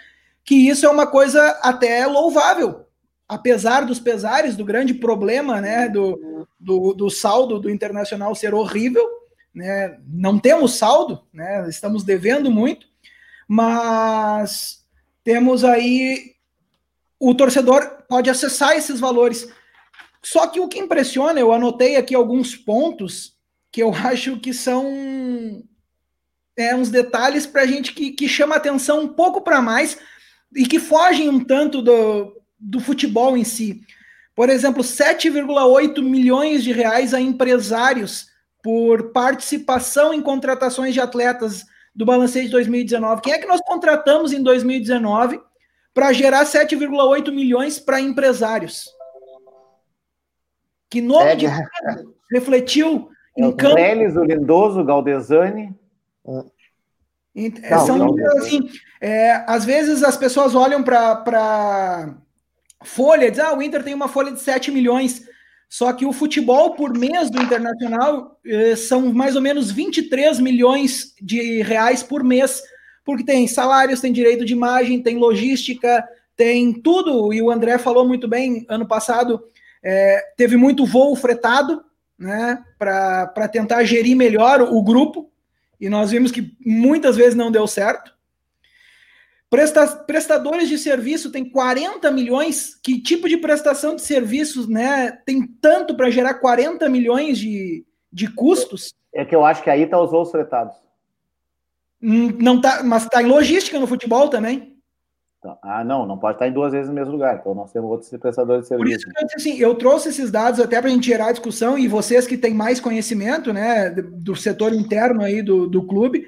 que isso é uma coisa até louvável. Apesar dos pesares, do grande problema né, do, do, do saldo do Internacional ser horrível, né? Não temos saldo, né? Estamos devendo muito, mas temos aí o torcedor pode acessar esses valores. Só que o que impressiona, eu anotei aqui alguns pontos que eu [LAUGHS] acho que são é, uns detalhes para a gente que, que chama atenção um pouco para mais e que fogem um tanto do, do futebol em si. Por exemplo, 7,8 milhões de reais a empresários por participação em contratações de atletas do Balancete de 2019. Quem é que nós contratamos em 2019 para gerar 7,8 milhões para empresários? Que nome é, de refletiu é em campo. Trellis, o Lindoso, o Galdesani. É, são não, assim, é, às vezes as pessoas olham para folha dizem, ah, o Inter tem uma folha de 7 milhões. Só que o futebol por mês do Internacional eh, são mais ou menos 23 milhões de reais por mês, porque tem salários, tem direito de imagem, tem logística, tem tudo. E o André falou muito bem, ano passado eh, teve muito voo fretado, né, para tentar gerir melhor o, o grupo, e nós vimos que muitas vezes não deu certo. Presta, prestadores de serviço tem 40 milhões. Que tipo de prestação de serviços, né? Tem tanto para gerar 40 milhões de, de custos? É que eu acho que aí tá os voos fretados. Hum, não tá, mas tá em logística no futebol também. Tá. Ah, não, não pode estar em duas vezes no mesmo lugar. Então nós temos outros prestadores de serviço. Por isso que eu, disse assim, eu trouxe esses dados até para a gente gerar a discussão e vocês que têm mais conhecimento, né, do setor interno aí do, do clube,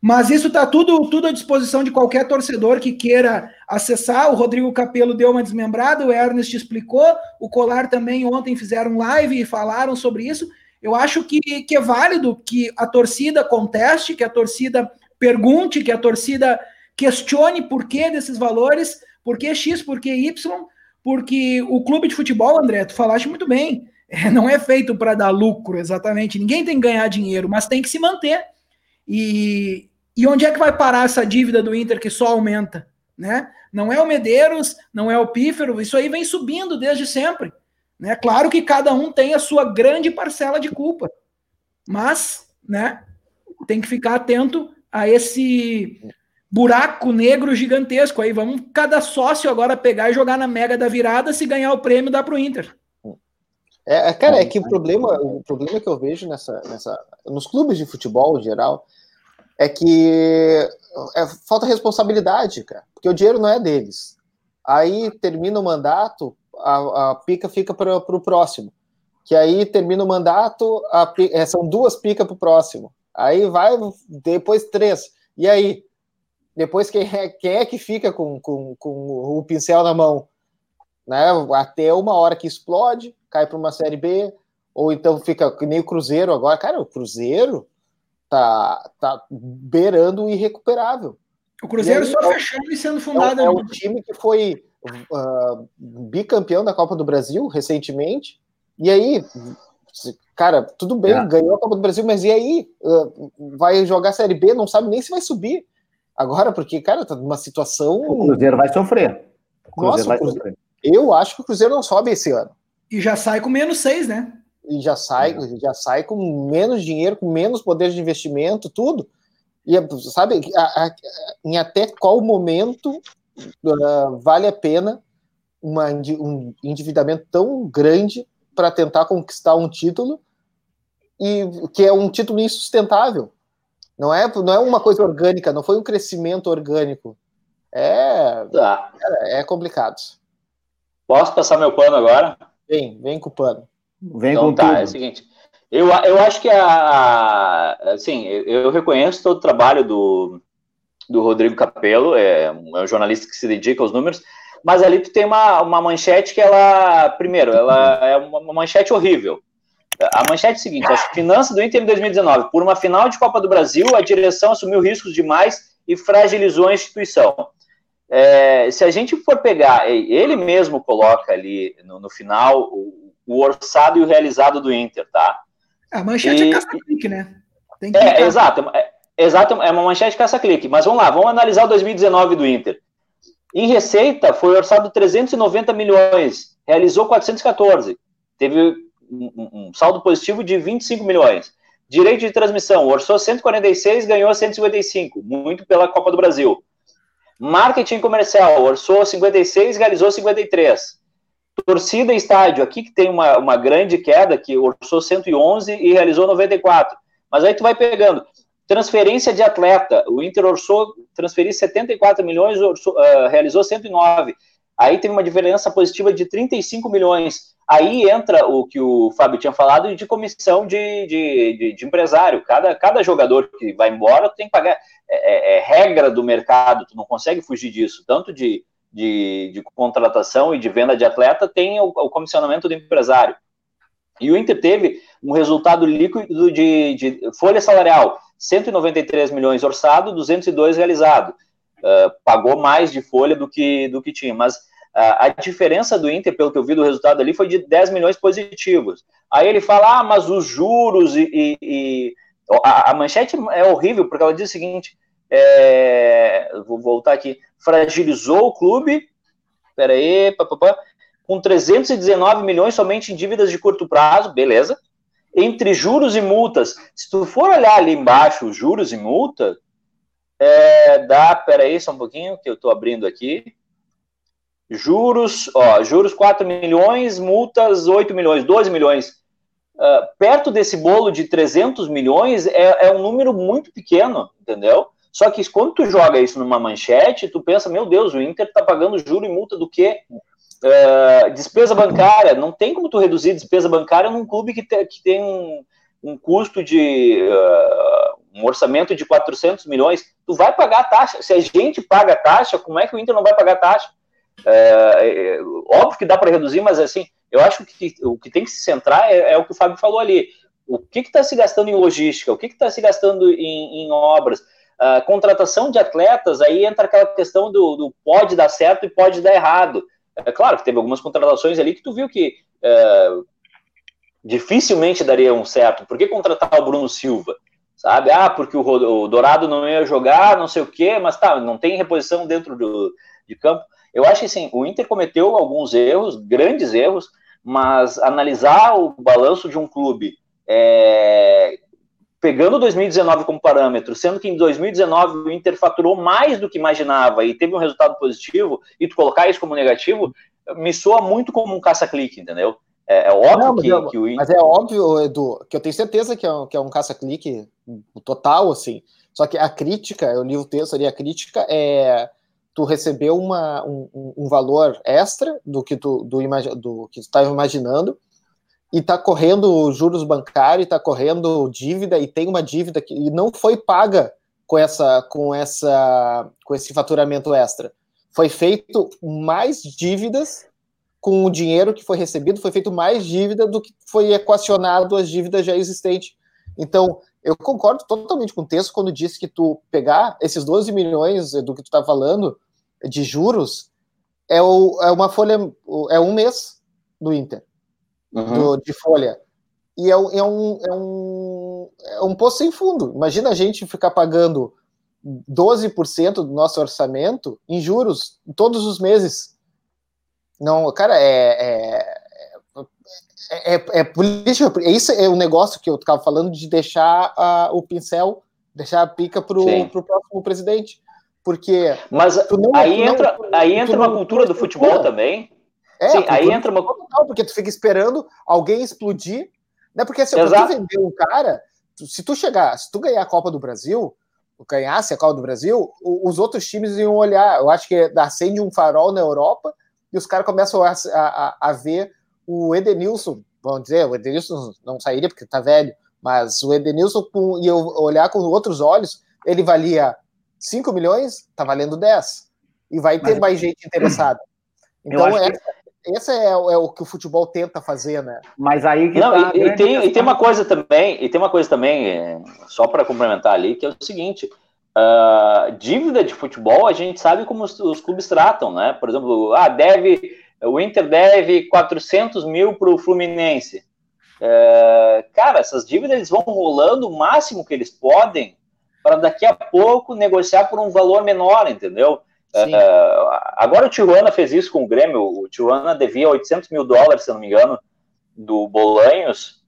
mas isso está tudo, tudo à disposição de qualquer torcedor que queira acessar. O Rodrigo Capello deu uma desmembrada, o Ernest explicou, o Colar também ontem fizeram live e falaram sobre isso. Eu acho que, que é válido que a torcida conteste, que a torcida pergunte, que a torcida questione por que desses valores, por que X, por que Y, porque o clube de futebol, André, tu falaste muito bem, [LAUGHS] é, não é feito para dar lucro, exatamente. Ninguém tem que ganhar dinheiro, mas tem que se manter. E, e onde é que vai parar essa dívida do Inter que só aumenta? Né? Não é o Medeiros, não é o Pífero, isso aí vem subindo desde sempre. Né? Claro que cada um tem a sua grande parcela de culpa, mas né, tem que ficar atento a esse buraco negro gigantesco. Aí vamos cada sócio agora pegar e jogar na mega da virada, se ganhar o prêmio dá para o Inter. É, cara, é que o problema, o problema que eu vejo nessa, nessa, nos clubes de futebol em geral é que é, falta responsabilidade, cara, porque o dinheiro não é deles. Aí termina o mandato, a, a pica fica para o próximo. Que aí termina o mandato, é, são duas picas para o próximo. Aí vai, depois três. E aí? Depois quem é, quem é que fica com, com, com o pincel na mão? Né? Até uma hora que explode, cai para uma série B, ou então fica nem o Cruzeiro agora. Cara, o Cruzeiro tá, tá beirando o irrecuperável. O Cruzeiro só é, fechando e sendo fundado. É, é um time que foi uh, bicampeão da Copa do Brasil recentemente. E aí, cara, tudo bem, é. ganhou a Copa do Brasil, mas e aí? Uh, vai jogar a Série B, não sabe nem se vai subir. Agora, porque, cara, tá numa situação. O Cruzeiro vai sofrer. O Cruzeiro Nossa, vai sofrer. Eu acho que o Cruzeiro não sobe esse ano. E já sai com menos seis, né? E já sai, é. já sai com menos dinheiro, com menos poder de investimento, tudo. E sabe, a, a, em até qual momento uh, vale a pena uma, um endividamento tão grande para tentar conquistar um título e que é um título insustentável. Não é, não é uma coisa orgânica, não foi um crescimento orgânico. É, tá. é, é complicado. Posso passar meu pano agora? Vem, vem com o pano. Vem então, com tá, tudo. é o seguinte. Eu, eu acho que a, assim, eu reconheço todo o trabalho do, do Rodrigo Capello, é, é um jornalista que se dedica aos números, mas ali tu tem uma, uma manchete que ela, primeiro, ela é uma manchete horrível. A manchete é a seguinte: as finanças do Inter em 2019. Por uma final de Copa do Brasil, a direção assumiu riscos demais e fragilizou a instituição. É, se a gente for pegar, ele mesmo coloca ali no, no final o, o, orçado e o realizado do Inter, tá? A manchete é e, é caça-clique, né? é, exato, é, exato, é uma manchete caça-clique. Mas vamos lá, vamos analisar o 2019 do Inter. Em receita, foi orçado 390 milhões, realizou 414. Teve um, um, saldo positivo de 25 milhões. Direito de transmissão, orçou 146, ganhou 155, muito pela Copa do Brasil. Marketing comercial, orçou 56, realizou 53. Torcida e estádio, aqui que tem uma, uma grande queda, que orçou 111 e realizou 94. Mas aí tu vai pegando. Transferência de atleta, o Inter orçou transferir 74 milhões, orçou, uh, realizou 109. Aí teve uma diferença positiva de 35 milhões. Aí entra o que o Fábio tinha falado de comissão de, de, de, de empresário. Cada, cada jogador que vai embora tem que pagar. É, é, é, regra do mercado, tu não consegue fugir disso. Tanto de, de, de contratação e de venda de atleta tem o, o, comissionamento do empresário. E o Inter teve um resultado líquido de, de folha salarial: 193 milhões orçado, 202 realizado. Uh, pagou mais de folha do que, do que tinha. Mas a diferença do Inter, pelo que eu vi do resultado ali, foi de 10 milhões positivos. Aí ele fala, ah, mas os juros e. e, e... A, a, manchete é horrível, porque ela diz o seguinte: é... vou voltar aqui, fragilizou o clube, peraí, papapá, com 319 milhões somente em dívidas de curto prazo, beleza. Entre juros e multas, se tu for olhar ali embaixo, juros e multa, é, dá, peraí, só um pouquinho, que eu estou abrindo aqui. Juros, ó, juros 4 milhões, multas 8 milhões, 12 milhões. Uh, perto desse bolo de 300 milhões é, é, um número muito pequeno, entendeu? Só que quando tu joga isso numa manchete, tu pensa, meu Deus, o Inter tá pagando juro e multa do quê? Uh, despesa bancária, não tem como tu reduzir despesa bancária num clube que, te, que tem um, um, custo de uh, um orçamento de 400 milhões, tu vai pagar a taxa. Se a gente paga a taxa, como é que o Inter não vai pagar a taxa? É, é, óbvio que dá para reduzir, mas assim, eu acho que o que tem que se centrar é, é o que o Fábio falou ali. O que está se gastando em logística? O que está se gastando em, em obras? Uh, contratação de atletas, aí entra aquela questão do, do, pode dar certo e pode dar errado. É claro que teve algumas contratações ali que tu viu que uh, dificilmente dariam certo. Por que contratar o Bruno Silva? Sabe? Ah, porque o, o Dourado não ia jogar, não sei o quê, mas tá, não tem reposição dentro do, de campo. Eu acho que assim, o Inter cometeu alguns erros, grandes erros, mas analisar o balanço de um clube é, pegando 2019 como parâmetro, sendo que em 2019 o Inter faturou mais do que imaginava e teve um resultado positivo, e tu colocar isso como negativo, me soa muito como um caça-clique, entendeu? É, é óbvio Não, que, é, que, o Inter... Mas é óbvio, Edu, que eu tenho certeza que é um, que é um caça-clique total, assim. Só que a crítica, eu li o texto ali, a crítica é tu recebeu uma, um, um, valor extra do que tu do, do que estava imaginando e está correndo juros bancários, está correndo dívida e tem uma dívida que não foi paga com essa com essa com esse faturamento extra. Foi feito mais dívidas com o dinheiro que foi recebido, foi feito mais dívida do que foi equacionado as dívidas já existentes. Então, eu concordo totalmente com o texto quando disse que tu pegar esses 12 milhões do que tu tá falando de juros é, o, é uma folha, é um mês do Inter, uhum. do, de folha. E é, é, um, é, um, é um poço sem fundo. Imagina a gente ficar pagando 12% do nosso orçamento em juros todos os meses. Não, cara, é, é é, é, é política. Isso é o um negócio que eu estava falando de deixar a, o pincel, deixar a pica para o próximo presidente. Porque. Mas não, aí, não, entra, tu, aí entra uma cultura do futebol também. É, Sim, aí entra uma. Total, porque tu fica esperando alguém explodir. Né? Porque se tu vender um cara, se tu chegar, se tu ganhar a Copa do Brasil, ganhasse a Copa do Brasil, os outros times iam olhar. Eu acho que acende um farol na Europa e os caras começam a, a, a ver o Edenilson, vamos dizer, o Edenilson não sairia porque tá velho, mas o Edenilson, com, e eu olhar com outros olhos, ele valia 5 milhões, tá valendo 10. E vai ter mas, mais gente interessada. Então, essa, que... esse é, é, o que o futebol tenta fazer, né? Mas aí que não, tá e, e, tem, e tem uma coisa também, e tem uma coisa também, é, só para complementar ali, que é o seguinte: uh, dívida de futebol, a gente sabe como os, os clubes tratam, né? Por exemplo, ah, deve o Inter deve 400 mil para o Fluminense. É, cara, essas dívidas eles vão rolando o máximo que eles podem para daqui a pouco negociar por um valor menor, entendeu? É, agora o Tijuana fez isso com o Grêmio. O Tijuana devia 800 mil dólares, se não me engano, do Bolanhos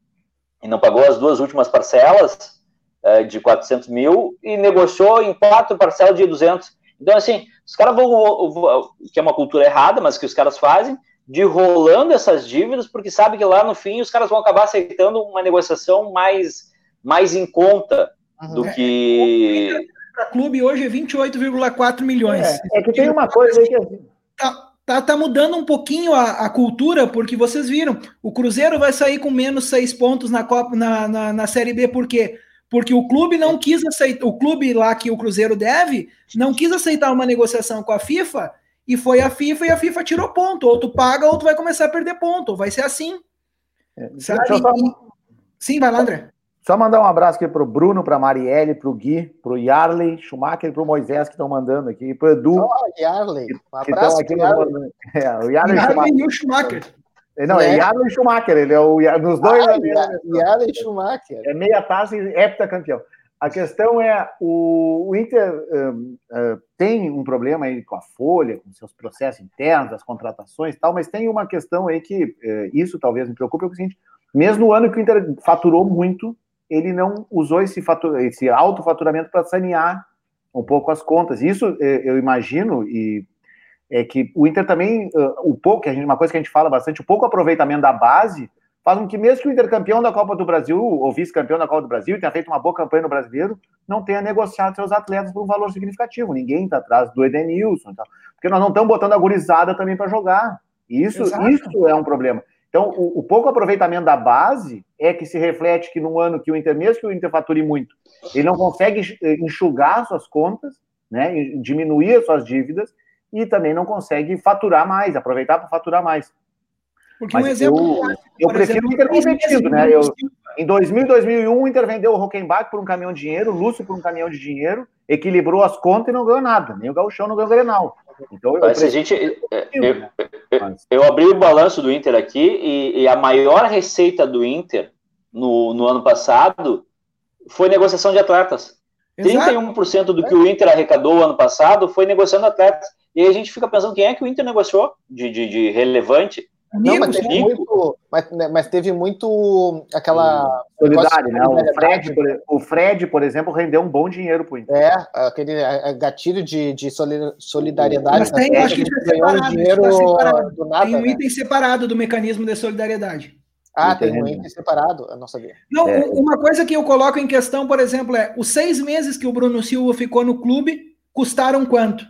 e não pagou as duas últimas parcelas é, de 400 mil e negociou em quatro parcelas de 200. Então, assim, os caras vão, que é uma cultura errada, mas que os caras fazem, de rolando essas dívidas, porque sabe que lá no fim os caras vão acabar aceitando uma negociação mais, mais em conta uhum. do que. Para clube hoje é 28,4 milhões. É, é, que tem uma coisa aí que. Tá, tá, tá mudando um pouquinho a, a, cultura, porque vocês viram, o Cruzeiro vai sair com menos seis pontos na Copa na, na, na Série B, por quê? Porque porque o clube não quis aceitar, o clube lá que o Cruzeiro deve, não quis aceitar uma negociação com a FIFA, e foi a FIFA e a FIFA tirou ponto. Ou tu paga ou tu vai começar a perder ponto. Vai ser assim. É, sabe? Só... Sim, vai lá, André. Só mandar um abraço aqui pro Bruno, pra Marielle, pro Gui, pro Yarley, Schumacher e pro Moisés que estão mandando aqui, pro Edu. Oh, Yarley. Um abraço. Aqui no... é, o Yarley, Yarley e o Schumacher. Não, é, é Yarley Schumacher, ele é o nos dois. Ah, é, Yarley Schumacher. É meia taça e heptacampeão. A questão é o, o Inter um, uh, tem um problema aí com a folha, com seus processos internos, as contratações e tal, mas tem uma questão aí que uh, isso talvez me preocupe, é o seguinte, mesmo no ano que o Inter faturou muito, ele não usou esse, fatur, esse autofaturamento para sanear um pouco as contas. Isso uh, eu imagino, e é que o Inter também, uh, o pouco, uma coisa que a gente fala bastante, o pouco aproveitamento da base faz com que mesmo que o Inter campeão da Copa do Brasil, ou vice-campeão da Copa do Brasil, tenha feito uma boa campanha no Brasileiro, não tenha negociado seus atletas por um valor significativo. Ninguém está atrás do Edenilson, então, porque nós não estamos botando a gurizada também para jogar. Isso, isso é um problema. Então, o, o, pouco aproveitamento da base é que se reflete que no ano que o Inter, mesmo que o Inter fature muito, ele não consegue enxugar suas contas, né, diminuir as suas dívidas, e também não consegue faturar mais, aproveitar para faturar mais. Porque Mas um exemplo, eu, eu prefiro exemplo, ter competido, né? Eu, em 2000 2001, o Inter vendeu o Rockenbach por um caminhão de dinheiro, o Lúcio por um caminhão de dinheiro, equilibrou as contas e não ganhou nada. Nem o Gauchão não ganhou o Grenal. Então, eu, a gente, é, eu, eu, eu, abri o balanço do Inter aqui e, e, a maior receita do Inter no, no ano passado foi negociação de atletas. Exato. 31% do que o Inter arrecadou ano passado foi negociando atletas. E aí a gente fica pensando quem é que o Inter negociou de, de, de relevante. Não, mas teve, muito, mas, né, mas teve muito aquela. Solidário, né? O Fred, por, o Fred, por exemplo, rendeu um bom dinheiro para o Inter. É, aquele gatilho de, de solidariedade. Mas tem, acho que ganhou um dinheiro do nada. Tem um né? item separado do mecanismo de solidariedade. Ah, tem um item separado? Eu não sabia. Não, é. uma coisa que eu coloco em questão, por exemplo, é os seis meses que o Bruno Silva ficou no clube custaram quanto?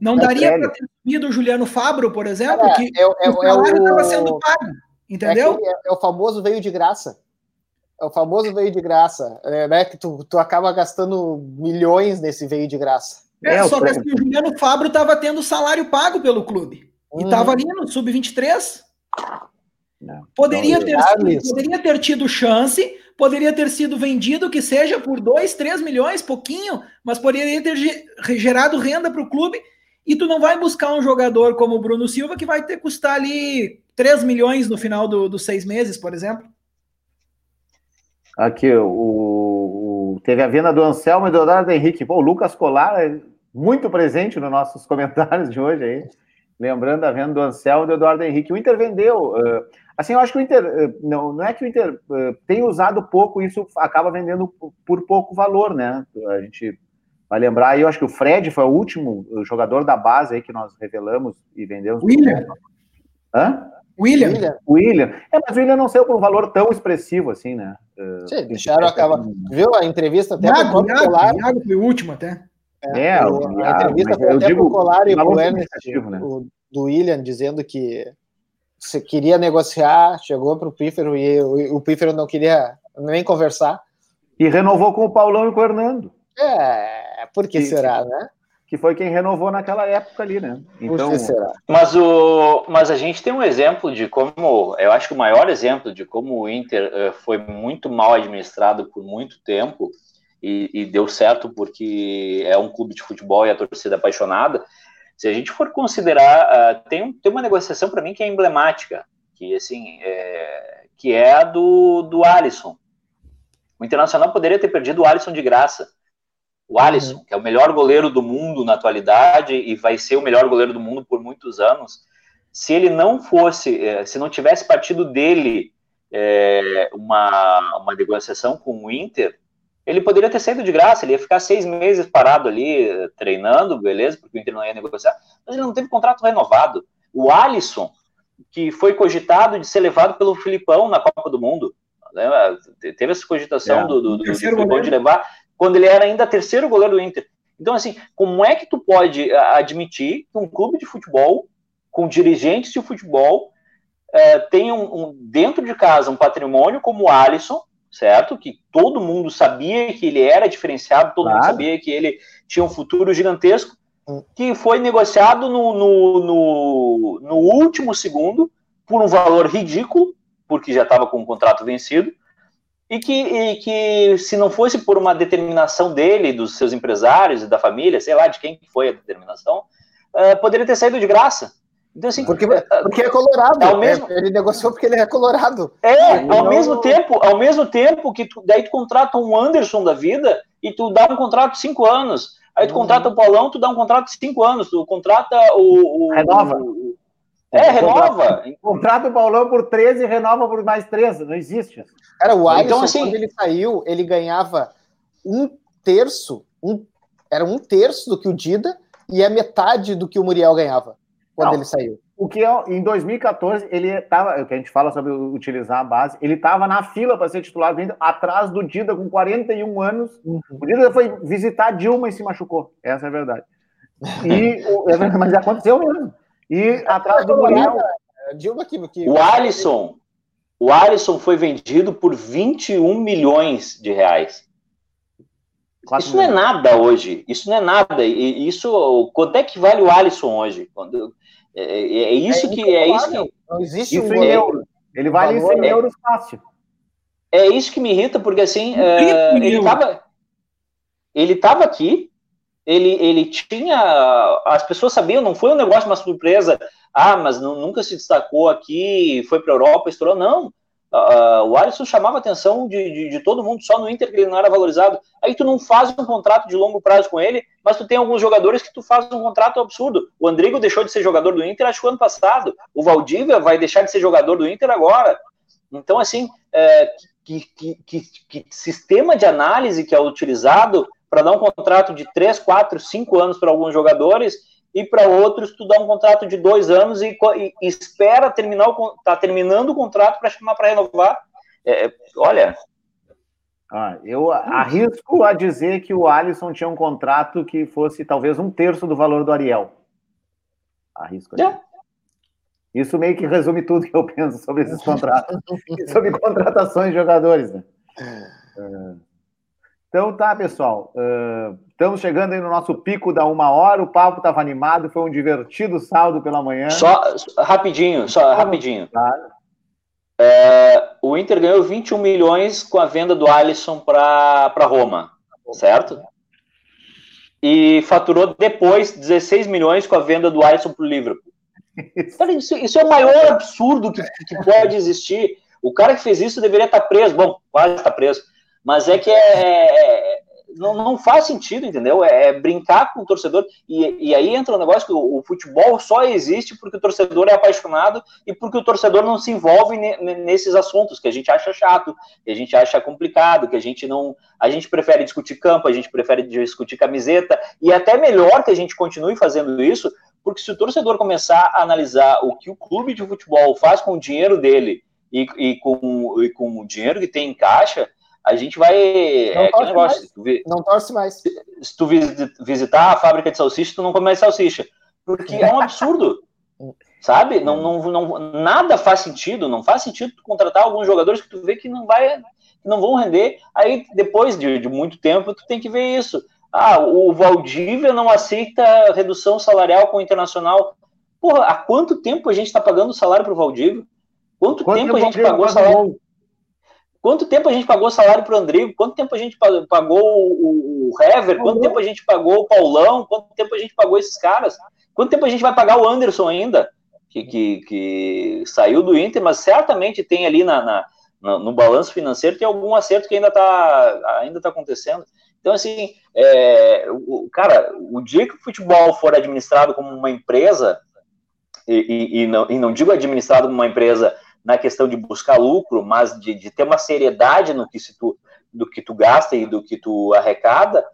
Não é daria para ter subido o Juliano Fabro, por exemplo, é, que é, é, o salário estava sendo pago, entendeu? É, o famoso veio de graça. É o famoso veio de graça, né? Que tu, tu acaba gastando milhões nesse veio de graça. É, só que assim, o Juliano Fabro estava tendo salário pago pelo clube. Uhum. E estava ali no sub-23. Poderia, ter, poderia ter tido chance, poderia ter sido vendido, que seja por 2, 3 milhões, pouquinho, mas poderia ter gerado renda para o clube. E tu não vai buscar um jogador como o Bruno Silva, que vai ter custar ali 3 milhões no final do, dos seis meses, por exemplo. Aqui, o, o, teve a venda do Anselmo e do Eduardo Henrique. Pô, o Lucas Colar é muito presente nos nossos [LAUGHS] comentários de hoje aí. Lembrando a venda do Anselmo e do Eduardo Henrique. O Inter vendeu. Uh, assim, eu acho que o Inter. Uh, não, não é que o Inter uh, tem usado pouco, isso acaba vendendo por pouco valor, né? A gente vai lembrar aí, eu acho que o Fred foi o último jogador da base aí que nós revelamos e vendemos. William. Hã? William. William. É, mas o William não saiu por um valor tão expressivo assim, né? Uh, Sim, deixaram [LAUGHS] acabar. Viu a entrevista até Iago, Iago? Iago foi o último até. É, é a entrevista foi até digo, pro Colar e pro Ernest, né? o, do William, dizendo que você queria negociar, chegou pro Pífero e o, o Pífero não queria nem conversar. E renovou com o Paulão e com o Hernando. É, por que, que será, né? que foi quem renovou naquela época ali, né? Então, mas o, mas a gente tem um exemplo de como, eu acho que o maior exemplo de como o Inter uh, foi muito mal administrado por muito tempo e, e, deu certo porque é um clube de futebol e a torcida é apaixonada. Se a gente for considerar, uh, tem, tem uma negociação para mim que é emblemática, que assim, é, que é a do do Alisson. O Internacional poderia ter perdido o Alisson de graça o Alisson, uhum. que é o melhor goleiro do mundo na atualidade e vai ser o melhor goleiro do mundo por muitos anos, se ele não fosse, eh, se não tivesse partido dele é, uma, uma negociação com o Inter, ele poderia ter saído de graça, ele ia ficar seis meses parado ali, treinando, beleza, porque o Inter não ia negociar, mas ele não teve contrato renovado. O Alisson, que foi cogitado de ser levado pelo Filipão na Copa do Mundo, né? teve essa cogitação é, do, do, do, do Filipão de levar, quando ele era ainda terceiro goleiro do Inter. Então, assim, como é que tu pode admitir que um clube de futebol, com dirigentes de futebol, é, tenha um, um, dentro de casa um patrimônio como o Alisson, certo? Que todo mundo sabia que ele era diferenciado, todo claro. mundo sabia que ele tinha um futuro gigantesco, hum. que foi negociado no, no, no, no último segundo por um valor ridículo, porque já estava com o contrato vencido, e que, e que se não fosse por uma determinação dele, dos seus empresários e da família, sei lá de quem foi a determinação, uh, poderia ter saído de graça. Então, assim, porque, porque é colorado. Ao mesmo... Ele negociou porque ele é colorado. É, ao não... mesmo tempo, ao mesmo tempo que tu, daí tu contrata um Anderson da vida e tu dá um contrato de cinco anos. Aí tu uhum. contrata o Paulão, tu dá um contrato de cinco anos. Tu contrata o. o Renova. O, é, renova. Contrata o Paulão por 13 e renova por mais 13. Não existe. Cara, o Alisson, então, assim, quando ele saiu, ele ganhava um terço, um, era um terço do que o Dida e a metade do que o Muriel ganhava quando não, ele saiu. O que é, em 2014 ele estava, o que a gente fala sobre utilizar a base, ele estava na fila para ser titular vindo atrás do Dida com 41 anos. Uhum. O Dida foi visitar a Dilma e se machucou. Essa é a verdade. E, mas aconteceu mesmo. E atrás do Muriel. Dilma que, que... O Alisson, o Alisson foi vendido por 21 milhões de reais. Isso não é nada hoje. Isso não é nada. E isso, quanto é que vale o Alisson hoje? Quando, é, é, é isso é que é isso que não existe isso um em euros. Ele vale 100 é, euros fácil. É isso que me irrita porque assim uh, ele estava ele estava aqui ele, ele tinha. As pessoas sabiam, não foi um negócio, uma surpresa. Ah, mas não, nunca se destacou aqui, foi para a Europa, estourou. Não. Uh, o Alisson chamava a atenção de, de, de, todo mundo, só no Inter que ele não era valorizado. Aí tu não faz um contrato de longo prazo com ele, mas tu tem alguns jogadores que tu faz um contrato absurdo. O Andrigo deixou de ser jogador do Inter, acho que ano passado. O Valdívia vai deixar de ser jogador do Inter agora. Então, assim, é, que, que, que, que sistema de análise que é utilizado para dar um contrato de 3, 4, 5 anos para alguns jogadores e para outros tu dá um contrato de dois anos e, e, espera terminar o tá terminando o contrato para chamar para renovar. É, olha. Ah, eu arrisco a dizer que o Alisson tinha um contrato que fosse talvez um terço do valor do Ariel. Arrisco a dizer. É. Isso meio que resume tudo que eu penso sobre esses contratos, [LAUGHS] sobre contratações de jogadores. Né? É. [LAUGHS] Então tá, pessoal. Uh, estamos chegando aí no nosso pico da uma hora. O papo estava animado, foi um divertido saldo pela manhã. Só rapidinho, só rapidinho. Claro. É, o Inter ganhou 21 milhões com a venda do Alisson para Roma, certo? E faturou depois 16 milhões com a venda do Alisson para o Liverpool. Isso, isso, é o maior absurdo que, que, pode existir. O cara que fez isso deveria estar preso. Bom, quase está preso. Mas é que é, é não, não faz sentido, entendeu? É, é brincar com o torcedor. E, e aí entra um negócio que o, o, futebol só existe porque o torcedor é apaixonado e porque o torcedor não se envolve ne, nesses assuntos que a gente acha chato, que a gente acha complicado, que a gente não. A gente prefere discutir campo, a gente prefere discutir camiseta, e é até melhor que a gente continue fazendo isso, porque se o torcedor começar a analisar o que o clube de futebol faz com o dinheiro dele e, e, com, e com o dinheiro que tem em caixa a gente vai. Não, é, torce, negócio, mais. não torce mais. Se, tu visitar a fábrica de salsicha, tu não come mais salsicha. Porque é um absurdo. [LAUGHS] sabe? Não, não, não, nada faz sentido. Não faz sentido tu contratar alguns jogadores que tu vê que não vai. Não vão render. Aí, depois de, de muito tempo, tu tem que ver isso. Ah, o Valdívia não aceita redução salarial com o Internacional. Porra, há quanto tempo a gente está pagando salário para o Valdívia? Quanto, quanto tempo, tempo a gente pagou salário? Quanto tempo a gente pagou salário para o Andrigo? Quanto tempo a gente pagou o, o Hever? Quanto tempo a gente pagou o Paulão? Quanto tempo a gente pagou esses caras? Quanto tempo a gente vai pagar o Anderson ainda? Que, que, que saiu do Inter, mas certamente tem ali na, na, na no balanço financeiro tem algum acerto que ainda está ainda tá acontecendo. Então, assim, é, o, cara, o dia que o futebol for administrado como uma empresa, e, e, e, não, e não digo administrado como uma empresa na questão de buscar lucro, mas de, de ter uma seriedade no que se tu, do que tu gasta e do que tu arrecada,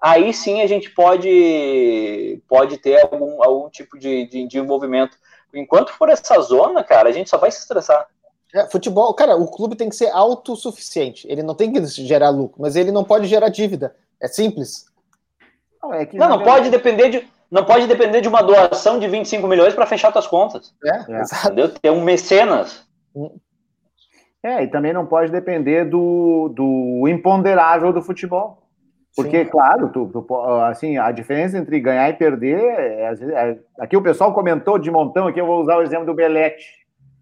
aí sim a gente pode, pode ter algum, algum tipo de, de, de envolvimento. Enquanto for essa zona, cara, a gente só vai se estressar. É, futebol, cara, o clube tem que ser autossuficiente. Ele não tem que gerar lucro, mas ele não pode gerar dívida. É simples. Não, é não, não pode depender de não pode depender de uma doação de 25 milhões para fechar suas contas. É, é. Entendeu? Ter um mecenas. É, e também não pode depender do, do imponderável do futebol. Porque, Sim. claro, tu, tu, assim, a diferença entre ganhar e perder. É, é, aqui o pessoal comentou de montão, aqui eu vou usar o exemplo do Belete,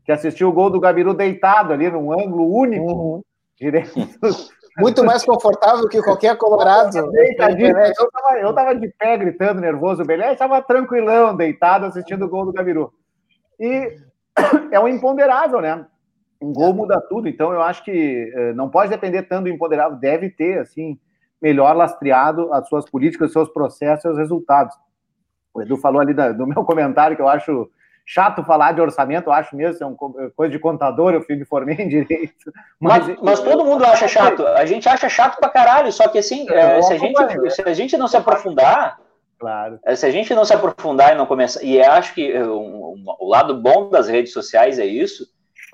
que assistiu o gol do Gabiru deitado ali num ângulo único, uhum. direto. [LAUGHS] Muito mais confortável que qualquer colorado. [LAUGHS] Eu tava, eu tava de pé gritando nervoso, o Belete estava tranquilão, deitado, assistindo o gol do Gabiru. E [COUGHS] é um imponderável, né? Um gol muda tudo, então eu acho que eh, não pode depender tanto do imponderável, deve ter, assim, melhor lastreado as suas políticas, os seus processos e os resultados. O Edu falou ali da, do meu [LAUGHS] comentário que eu acho chato falar de orçamento, eu acho mesmo, é uma coisa de contador, eu me formei em direito. [LAUGHS] Mas, mas, mas todo mundo acha chato, a gente acha chato pra caralho, só que assim, é, se, a gente, se a gente não se aprofundar, Claro. É, se a gente não se aprofundar e não começar. E acho que um, um, o lado bom das redes sociais é isso.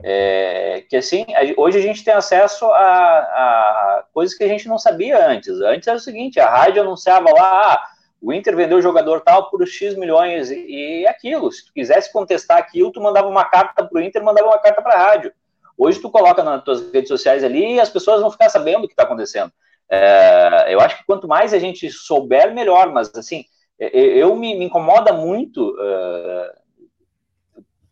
É, que assim, hoje a gente tem acesso a, a, coisas que a gente não sabia antes. Antes era o seguinte: a rádio anunciava lá, ah, o Inter vendeu o jogador tal por X milhões e, e aquilo. Se tu quisesse contestar aquilo, tu mandava uma carta para o Inter, mandava uma carta para a rádio. Hoje tu coloca nas tuas redes sociais ali e as pessoas vão ficar sabendo o que está acontecendo. É, eu acho que quanto mais a gente souber, melhor, mas assim, eu me, me incomoda muito uh,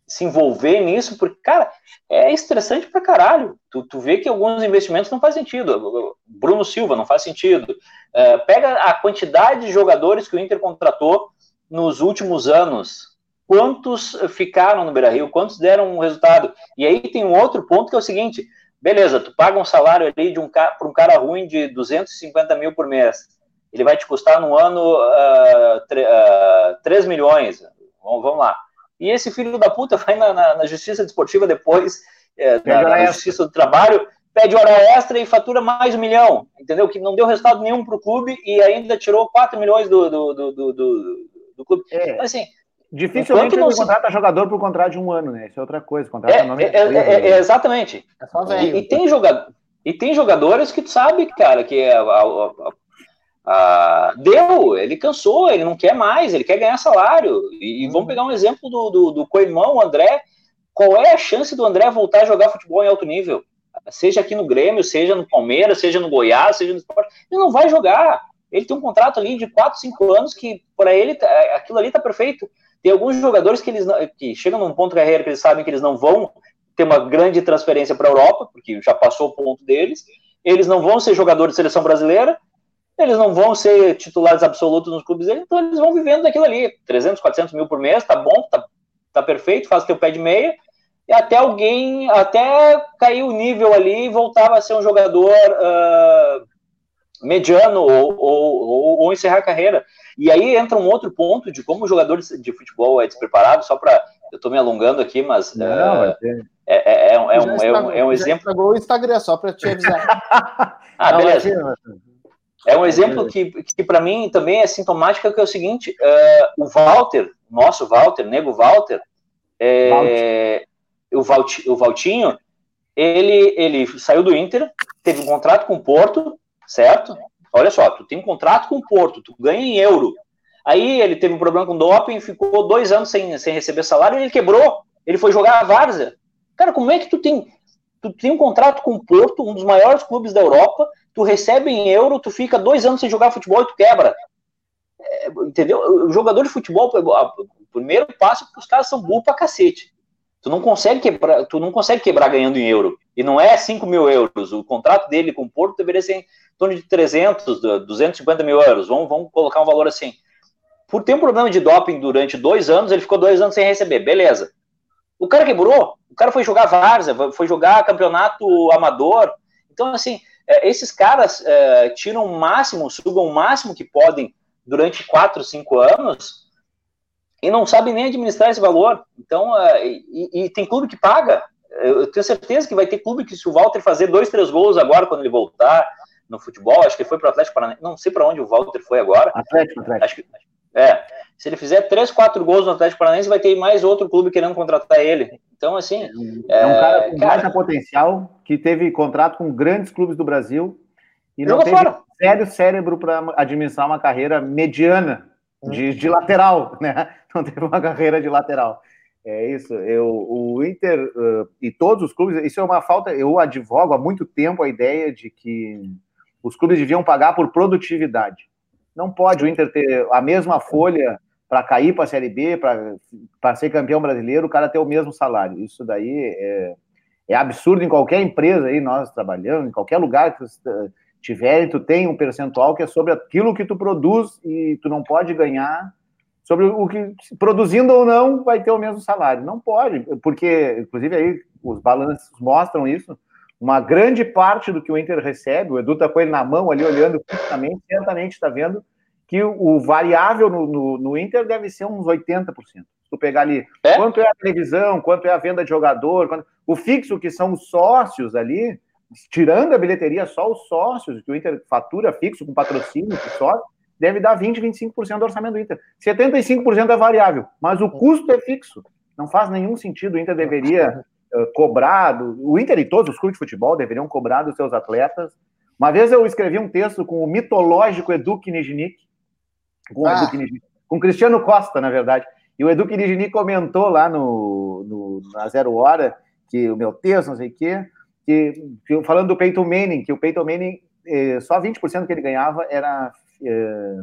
se envolver nisso, porque, cara, é estressante pra caralho. Tu, tu vê que alguns investimentos não faz sentido. Bruno Silva não faz sentido. Uh, pega a quantidade de jogadores que o Inter contratou nos últimos anos. Quantos ficaram no Beira Rio? Quantos deram um resultado? E aí tem um outro ponto que é o seguinte: beleza, tu paga um salário ali de um para um cara ruim de 250 mil por mês ele vai te custar no ano uh, uh, 3 milhões. Vamos, vamos, lá. E esse filho da puta [LAUGHS] vai na, na, na justiça desportiva depois, é, na, na justiça do trabalho, pede hora extra e fatura mais um milhão, entendeu? Que não deu resultado nenhum para o clube e ainda tirou 4 milhões do, do, do, do, do clube. É. Então, assim, Dificilmente não se... contrata jogador por contrato de um ano, né? Isso é outra coisa. Contrata é, é, é, é, é, exatamente. É e, e, tem jogador, e tem jogadores que tu sabe, cara, que a, a, a, deu, ele cansou, ele não quer mais, ele quer ganhar salário. E, e vamos pegar um exemplo do, do, do Coimão, o André. Qual é a chance do André voltar a jogar futebol em alto nível? Seja aqui no Grêmio, seja no Palmeiras, seja no Goiás, seja no Sport. Ele não vai jogar. Ele tem um contrato ali de 4, 5 anos que, para ele, tá, aquilo ali tá perfeito. Tem alguns jogadores que eles que chegam num ponto da carreira que eles sabem que eles não vão ter uma grande transferência para a Europa, porque já passou o ponto deles. Eles não vão ser jogadores de seleção brasileira, eles não vão ser titulares absolutos nos clubes deles, então eles vão vivendo daquilo ali. 300, 400 mil por mês, tá bom, tá, tá perfeito, faz teu pé de meia, e até alguém, até cair o nível ali e voltar a ser um jogador uh, mediano ou, ou, ou, ou, encerrar a carreira. E aí entra um outro ponto de como o jogador de futebol é despreparado, só para. Eu estou me alongando aqui, mas. Não, uh, é, é, é, um, é, um, é, um, [LAUGHS] é um exemplo. o Instagram, só para te avisar. ah, beleza. É um exemplo que, que para mim também é sintomático, que é o seguinte, uh, o Walter, nosso Walter, nego Walter, é, o, Valt, o Valtinho, ele, ele saiu do Inter, teve um contrato com o Porto, certo? Olha só, tu tem um contrato com o Porto, tu ganha em euro. Aí ele teve um problema com doping, ficou dois anos sem, sem receber salário e ele quebrou. Ele foi jogar a Várzea. Cara, como é que tu tem, tu tem um contrato com o Porto, um dos maiores clubes da Europa, tu recebe em euro, tu fica dois anos sem jogar futebol e tu quebra. É, entendeu? O jogador de futebol, o primeiro passo é que os caras são burros pra cacete. Tu não consegue quebrar, tu não consegue quebrar ganhando em euro. E não é 5 mil euros. O contrato dele com o Porto deveria ser em torno de 300, 250 mil euros. Vamos, vamos colocar um valor assim. Por ter um problema de doping durante dois anos, ele ficou dois anos sem receber. Beleza. O cara quebrou. O cara foi jogar várzea, foi jogar campeonato amador. Então, assim, é, esses caras é, tiram o máximo, sugam o máximo que podem durante 4, 5 anos e não sabem nem administrar esse valor. Então, é, e, e, tem clube que paga. Eu tenho certeza que vai ter clube que, se o Walter fazer dois, três gols agora, quando ele voltar no futebol, acho que foi para o Atlético Paranaense, não sei para onde o Walter foi agora. Atlético, Atlético. Acho que, é, se ele fizer três, quatro gols no Atlético Paranaense, vai ter mais outro clube querendo contratar ele. Então, assim. É, é um cara com cara, potencial que teve contrato com grandes clubes do Brasil e não teve fora. sério cérebro para administrar uma carreira mediana de, de, lateral, né? [LAUGHS] Não teve uma carreira de lateral. É isso. Eu, o Inter uh, e todos os clubes, isso é uma falta. Eu advogo há muito tempo a ideia de que os clubes deviam pagar por produtividade. Não pode o Inter ter a mesma folha para cair para a Série B, para ser campeão brasileiro, o cara ter o mesmo salário. Isso daí é, é absurdo em qualquer empresa aí, nós trabalhando, em qualquer lugar que você tiver, tu tem um percentual que é sobre aquilo que tu produz e tu não pode ganhar sobre o que, produzindo ou não, vai ter o mesmo salário. Não pode, porque, inclusive, aí os balanços mostram isso. Uma grande parte do que o Inter recebe, o Edu está com ele na mão ali, olhando fixamente, certamente está vendo que o variável no, no, no, Inter deve ser uns 80%. Se tu pegar ali é? quanto é a televisão, quanto é a venda de jogador, quanto... o fixo, que são os sócios ali, tirando a bilheteria, só os sócios, que o Inter fatura fixo com patrocínio, que sócio, deve dar 20, 25% do orçamento do Inter. 75% é variável, mas o custo é fixo. Não faz nenhum sentido. O Inter deveria uh, cobrar, o Inter e todos os clubes de futebol deveriam cobrar dos seus atletas. Uma vez eu escrevi um texto com o mitológico Edu Kniznik, com, ah. com Cristiano Costa, na verdade. E o Edu Kniznik comentou lá no, no, na Zero Hora, que o meu texto, não sei o quê, que, que, falando do Peyton Manning, que o Peyton Manning, eh, só 20% que ele ganhava era. Eh,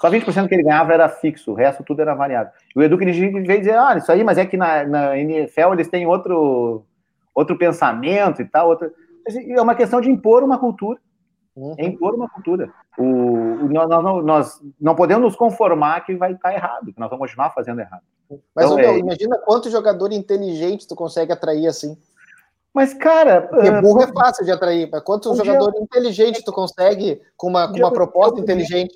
só 20% que ele ganhava era fixo, o resto tudo era variável. E o Edu Kniznik veio dizer: ah, isso aí, mas é que na, na NFL eles têm outro, outro pensamento e tal. Outro... É uma questão de impor uma cultura. Uhum. É impor uma cultura. O, o nós, nós, nós, não podemos nos conformar que vai estar errado, que nós vamos continuar fazendo errado. Mas, então, é... imagina quanto jogador inteligente tu consegue atrair assim. Mas, cara. Porque uh, burro é fácil de atrair, mas quanto um jogador dia... inteligente tu consegue com uma, um com uma proposta inteligente?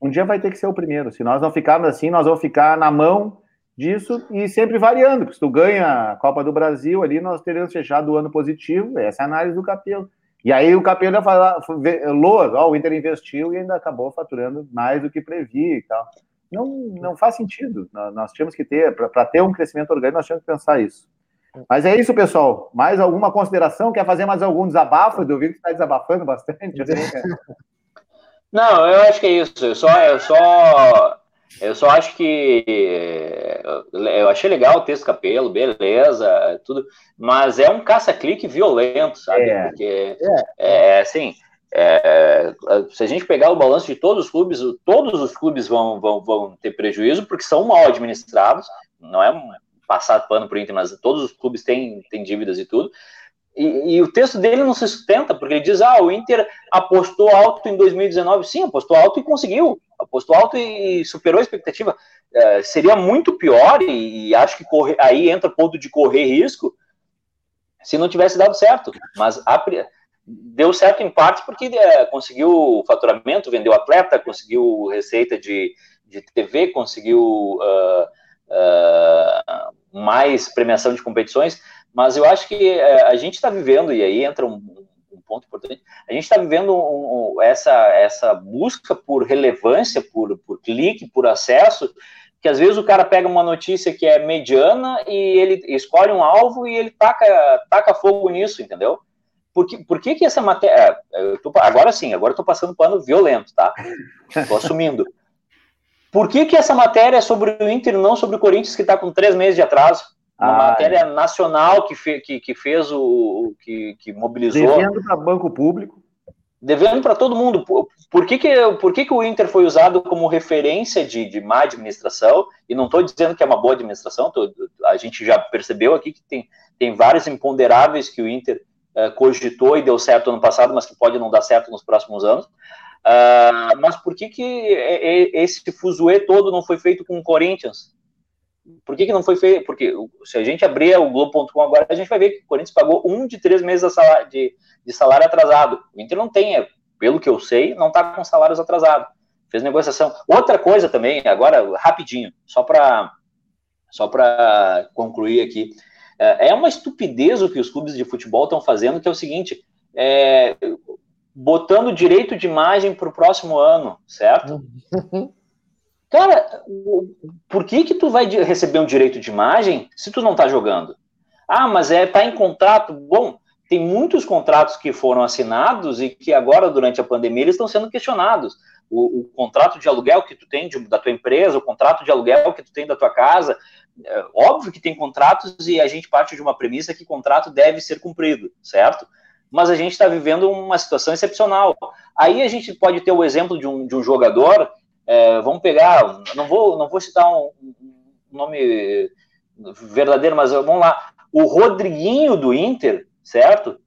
Um dia vai ter que ser o primeiro. Se nós não ficarmos assim, nós vamos ficar na mão disso e sempre variando. Porque se tu ganha a Copa do Brasil ali, nós teremos fechado o ano positivo. Essa é a análise do Capelo. E aí o Capelo falar, Loa, ó, o Inter investiu e ainda acabou faturando mais do que previa e tal. Não, não faz sentido. Nós tínhamos que ter, para ter um crescimento orgânico, nós tínhamos que pensar isso. Mas é isso, pessoal. Mais alguma consideração? Quer fazer mais algum desabafo? Eu vi que está desabafando bastante. [LAUGHS] Não, eu acho que é isso. Eu só, eu só, eu só acho que eu achei legal o texto Capelo, beleza, tudo, mas é um caça-clique violento, sabe? É. Porque é, é assim. É, se a gente pegar o balanço de todos os clubes, todos os clubes vão, vão, vão ter prejuízo porque são mal administrados, não é passar pano para o Inter, mas todos os clubes têm, têm dívidas e tudo. E, e, o texto dele não se sustenta, porque ele diz: ah, o Inter apostou alto em 2019. Sim, apostou alto e conseguiu. Apostou alto e superou a expectativa. É, seria muito pior, e, e acho que correr, aí entra o ponto de correr risco, se não tivesse dado certo. Mas a, deu certo em parte porque é, conseguiu faturamento, vendeu atleta, conseguiu receita de, de TV, conseguiu uh, uh, mais premiação de competições mas eu acho que é, a gente está vivendo, e aí entra um, um, ponto importante, a gente está vivendo um, um, essa, essa busca por relevância, por, por clique, por acesso, que às vezes o cara pega uma notícia que é mediana e ele escolhe um alvo e ele taca, taca fogo nisso, entendeu? Por que, por que, que essa matéria. Tô, agora sim, agora eu tô passando pano violento, tá? Tô assumindo. Por que, que essa matéria é sobre o Inter e não sobre o Corinthians, que está com três meses de atraso? Uma ah, matéria é. nacional que, fe, que, que fez o. que, que mobilizou. Devendo para banco público. Devendo para todo mundo. Por, por, que, que, por que, que o Inter foi usado como referência de, de má administração? E não estou dizendo que é uma boa administração, tô, a gente já percebeu aqui que tem, tem vários imponderáveis que o Inter uh, cogitou e deu certo ano passado, mas que pode não dar certo nos próximos anos. Uh, mas por que, que esse fuzuê todo não foi feito com o Corinthians? Por que, que não foi feito? Porque se a gente abrir o Globo.com agora, a gente vai ver que o Corinthians pagou um de três meses de salário, atrasado. O Inter não tem, é, pelo que eu sei, não está com salários atrasados. Fez negociação. Outra coisa também, agora, rapidinho, só para só concluir aqui. É, é uma estupidez o que os clubes de futebol estão fazendo, que é o seguinte: é, botando direito de imagem para o próximo ano, certo? Cara, por que que tu vai receber um direito de imagem se tu não tá jogando? Ah, mas é tá em contrato. Bom, tem muitos contratos que foram assinados e que agora durante a pandemia eles estão sendo questionados. O, o contrato de aluguel que tu tem de, da tua empresa, o contrato de aluguel que tu tem da tua casa, é, óbvio que tem contratos e a gente parte de uma premissa que contrato deve ser cumprido, certo? Mas a gente está vivendo uma situação excepcional. Aí a gente pode ter o exemplo de um, de um jogador é, vamos pegar, não vou, não vou citar um, um nome verdadeiro, mas vamos lá. O Rodriguinho do Inter, certo?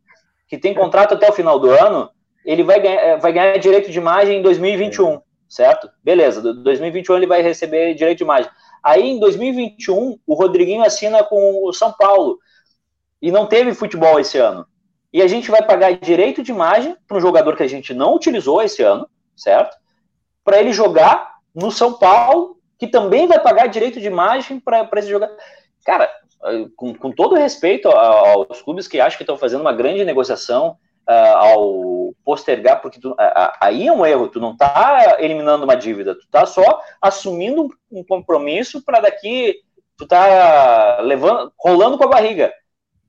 Que tem contrato até o final do ano, ele vai ganhar, é, vai ganhar direito de imagem em 2021, certo? Beleza, 2021 ele vai receber direito de imagem. Aí em 2021, o Rodriguinho assina com o São Paulo e não teve futebol esse ano. E a gente vai pagar direito de imagem para um jogador que a gente não utilizou esse ano, certo? para ele jogar no São Paulo, que também vai pagar direito de imagem para esse jogador. Cara, com, com todo respeito aos clubes que acham que estão fazendo uma grande negociação uh, ao postergar, porque tu, aí é um erro, tu não está eliminando uma dívida, tu está só assumindo um compromisso para daqui, tu tá levando, rolando com a barriga.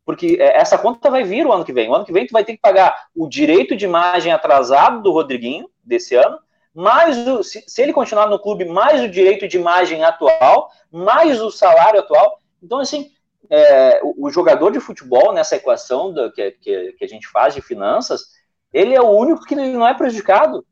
Porque é, essa conta vai vir o ano que vem. O ano que vem tu vai ter que pagar o direito de imagem atrasado do Rodriguinho desse ano, mais o, se, se, ele continuar no clube, mais o direito de imagem atual, mais o salário atual. Então, assim, é, o, o, jogador de futebol nessa equação do, que, que, que, a gente faz de finanças, ele é o único que não é prejudicado.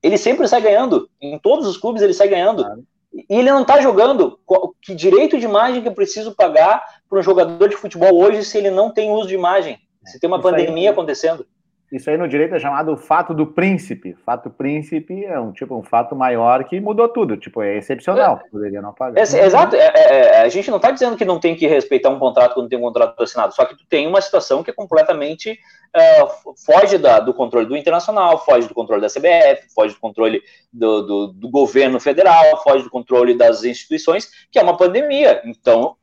Ele sempre sai ganhando. Em todos os clubes ele sai ganhando. E ele não está jogando. Que direito de imagem que eu preciso pagar para um jogador de futebol hoje se ele não tem uso de imagem? Se tem uma Isso pandemia aí, acontecendo. Isso aí no direito é chamado fato do príncipe. Fato príncipe é um tipo um fato maior que mudou tudo. Tipo, é excepcional. É, poderia não pagar. É, exato. É, é, é a gente não está dizendo que não tem que respeitar um contrato quando tem um contrato assinado. Só que tu tem uma situação que é completamente é, foge da, do controle do internacional, foge do controle da CBF, foge do controle do, do, do governo federal, foge do controle das instituições, que é uma pandemia. Então,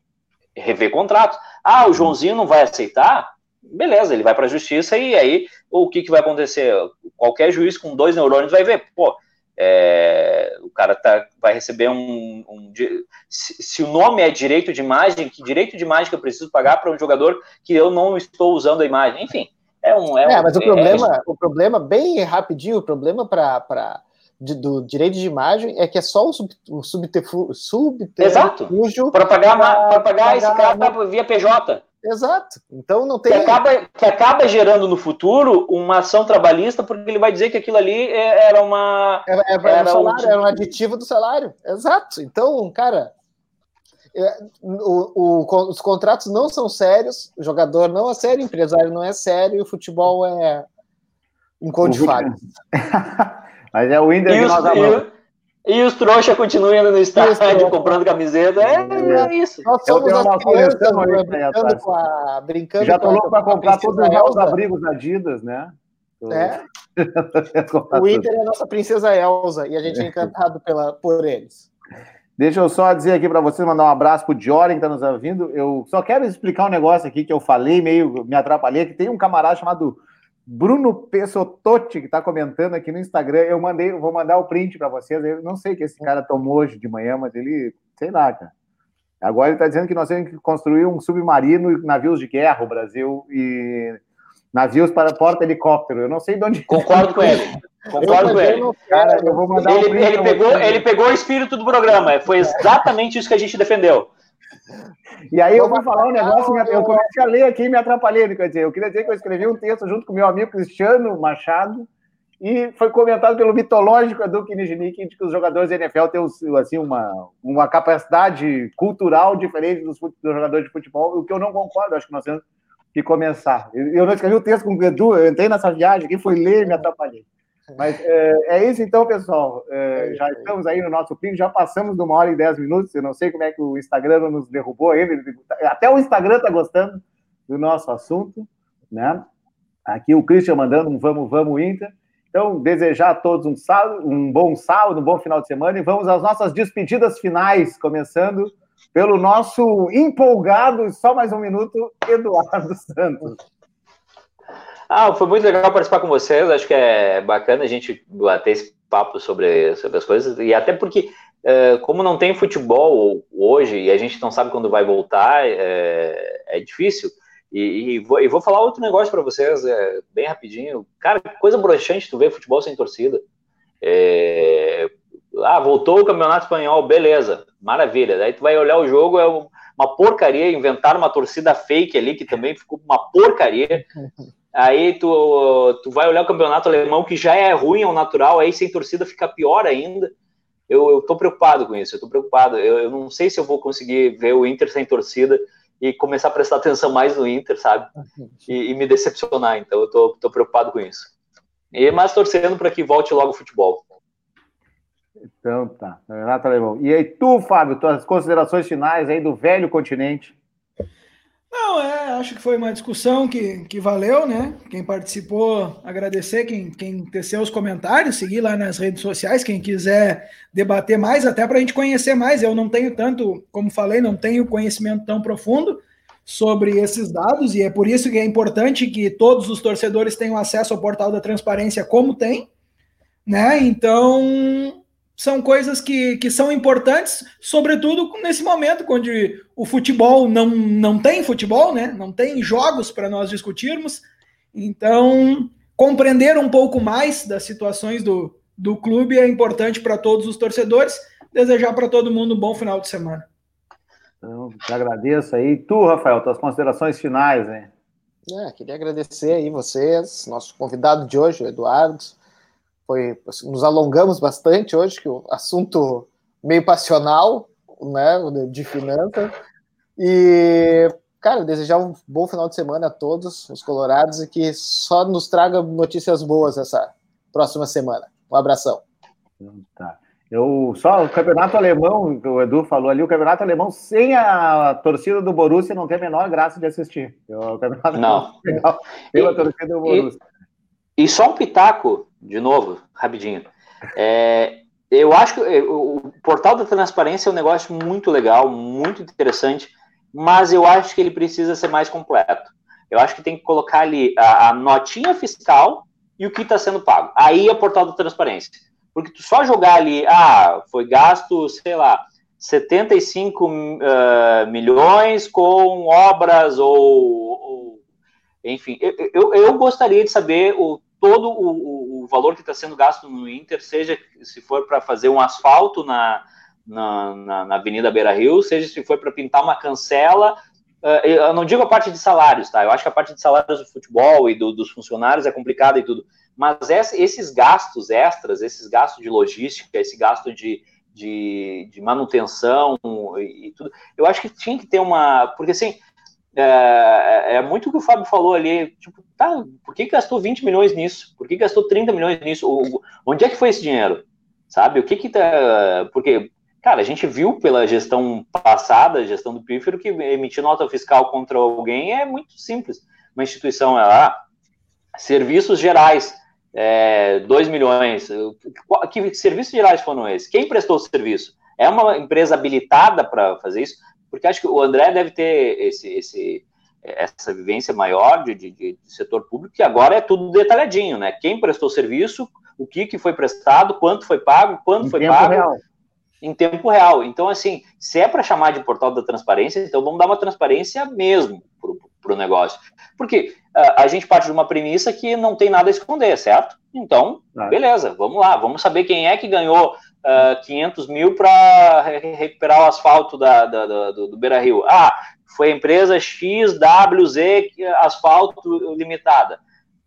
rever contratos. Ah, o Joãozinho não vai aceitar? beleza, ele vai para a justiça e aí o que, que vai acontecer? Qualquer juiz com dois neurônios vai ver, pô, é, o cara tá, vai receber um. um se, se, o nome é direito de imagem, que direito de imagem que eu preciso pagar para um jogador que eu não estou usando a imagem? Enfim, é um. É, é um, mas o é, problema, é, o problema, bem rapidinho, o problema para. De, do direito de imagem é que é só o, sub, o subterfúgio. Exato. Para pagar, pra pagar, esse cara via PJ. Exato. Então não tem. Que acaba, que acaba gerando no futuro uma ação trabalhista, porque ele vai dizer que aquilo ali é, era uma. É, é, era, um salário, um... era um aditivo do salário. Exato. Então, cara. é, o, o, os contratos não são sérios, o jogador não é sério, o empresário não é sério, e o futebol é um conto de fadas. Mas é o Inter que nós amamos. E os trouxas continuam indo no estádio comprando camiseta. É, é, é isso. Nós somos as crianças né, brincando com a. Brincando Já tô louco para comprar todos os abrigos Adidas, né? É. [LAUGHS] o Inter é a nossa princesa Elsa e a gente é encantado pela, por eles. Deixa eu só dizer aqui para vocês, mandar um abraço pro Joren que está nos ouvindo. Eu só quero explicar um negócio aqui que eu falei, meio me atrapalhei, que tem um camarada chamado Bruno Pessototti, que está comentando aqui no Instagram. Eu mandei, vou mandar o print para vocês. Eu não sei o que esse cara tomou hoje de manhã, mas ele, sei lá, cara. Agora ele está dizendo que nós temos que construir um submarino e navios de guerra, o Brasil, e navios para porta-helicóptero. Eu não sei de onde. Concordo com ele. Concordo com ele. Cara, eu vou mandar ele, um ele, pegou, ele pegou o espírito do programa. Foi exatamente isso que a gente defendeu. E aí eu vou falar um negócio, eu comecei a ler aqui e me atrapalhei, quer dizer, eu queria dizer que eu escrevi um texto junto com meu amigo Cristiano Machado, e foi comentado pelo mitológico Edu Kinijnik de que os jogadores da NFL têm assim, uma, uma capacidade cultural diferente dos, dos jogadores de futebol, o que eu não concordo, acho que nós temos que começar. Eu não escrevi o texto com o Edu, eu entrei nessa viagem, quem foi ler e me atrapalhei. Mas é, é, isso então, pessoal. É, é já estamos aí no nosso pico, já passamos de uma hora e dez minutos. Eu não sei como é que o Instagram nos derrubou ainda. Até o Instagram está gostando do nosso assunto, né? Aqui o Christian mandando um vamos, vamos, Inter. Então, desejar a todos um, sábado, um bom sábado, um bom final de semana e vamos às nossas despedidas finais, começando pelo nosso empolgado, só mais um minuto, Eduardo Santos. Ah, foi muito legal participar com vocês. Acho que é bacana a gente bater esse papo sobre, sobre as coisas. E até porque, é, como não tem futebol hoje e a gente não sabe quando vai voltar, é, é difícil. E, e, vou, e, vou, falar outro negócio para vocês, é, bem rapidinho. Cara, coisa broxante tu ver futebol sem torcida. É, ah, voltou o campeonato espanhol, beleza, maravilha. Daí tu vai olhar o jogo, é uma porcaria. Inventaram uma torcida fake ali, que também ficou uma porcaria. [LAUGHS] Aí tu, tu vai olhar o campeonato alemão, que já é ruim ao natural, aí sem torcida fica pior ainda. Eu, eu tô preocupado com isso, eu tô preocupado. Eu, eu não sei se eu vou conseguir ver o Inter sem torcida e começar a prestar atenção mais no Inter, sabe? E, e me decepcionar. Então eu tô, tô preocupado com isso. E, mas torcendo para que volte logo o futebol. Então tá, Renato Alemão. E aí tu, Fábio, tuas considerações finais aí do velho continente? Não, é, acho que foi uma discussão que, que valeu, né? Quem participou, agradecer, quem, quem teceu os comentários, seguir lá nas redes sociais, quem quiser debater mais, até para a gente conhecer mais. Eu não tenho tanto, como falei, não tenho conhecimento tão profundo sobre esses dados, e é por isso que é importante que todos os torcedores tenham acesso ao portal da transparência, como tem, né? Então, são coisas que, que são importantes, sobretudo nesse momento, onde o futebol não, não tem futebol, né? não tem jogos para nós discutirmos. Então, compreender um pouco mais das situações do, do clube é importante para todos os torcedores. Desejar para todo mundo um bom final de semana. Então, te agradeço aí. Tu, Rafael, tuas considerações finais, hein? É, queria agradecer aí vocês, nosso convidado de hoje, o Eduardo foi nos alongamos bastante hoje, que o assunto meio passional, né, de finanças. E, cara, desejar um bom final de semana a todos os colorados e que só nos traga notícias boas essa próxima semana. Um abração. Tá. Eu só o campeonato alemão, o Edu falou ali, o campeonato alemão sem a torcida do Borussia não tem a menor graça de assistir. O campeonato não. Legal, pela torcida do Borussia. E, e só um pitaco de novo, rapidinho. É, eu acho que o portal da transparência é um negócio muito legal, muito interessante, mas eu acho que ele precisa ser mais completo. Eu acho que tem que colocar ali a, a notinha fiscal e o que está sendo pago. Aí é o portal da transparência. Porque tu só jogar ali, ah, foi gasto, sei lá, 75 uh, milhões com obras ou, ou enfim, eu, eu, eu, gostaria de saber o todo o, o valor que está sendo gasto no Inter, seja se for para fazer um asfalto na, na, na, na Avenida Beira Rio, seja se for para pintar uma cancela. Uh, eu não digo a parte de salários, tá? Eu acho que a parte de salários do futebol e do, dos funcionários é complicada e tudo. Mas essa, esses gastos extras, esses gastos de logística, esse gasto de, de, de manutenção e, e, tudo. Eu acho que tinha que ter uma. Porque assim. É, é muito o que o Fábio falou ali. Tipo, tá, por que gastou 20 milhões nisso? Por que gastou 30 milhões nisso? O, onde é que foi esse dinheiro? Sabe? O que que tá. Porque, cara, a gente viu pela gestão passada, gestão do Pífero, que emitir nota fiscal contra alguém é muito simples. Uma instituição é lá, serviços gerais é, 2 milhões. Que serviços gerais foram esses? Quem prestou o serviço? É uma empresa habilitada para fazer isso? Porque acho que o André deve ter esse, esse, essa vivência maior de, de, de, setor público, que agora é tudo detalhadinho, né? Quem prestou serviço, o que, que foi prestado, quanto foi pago, quanto em foi pago. Real. Em tempo real. Então, assim, se é para chamar de portal da transparência, então vamos dar uma transparência mesmo para o negócio. Porque uh, a gente parte de uma premissa que não tem nada a esconder, certo? Então, beleza, vamos lá, vamos saber quem é que ganhou uh, ah, 500 mil para re recuperar o asfalto da, da, da do, do Beira Rio. Ah, foi a empresa XWZ Asfalto Limitada.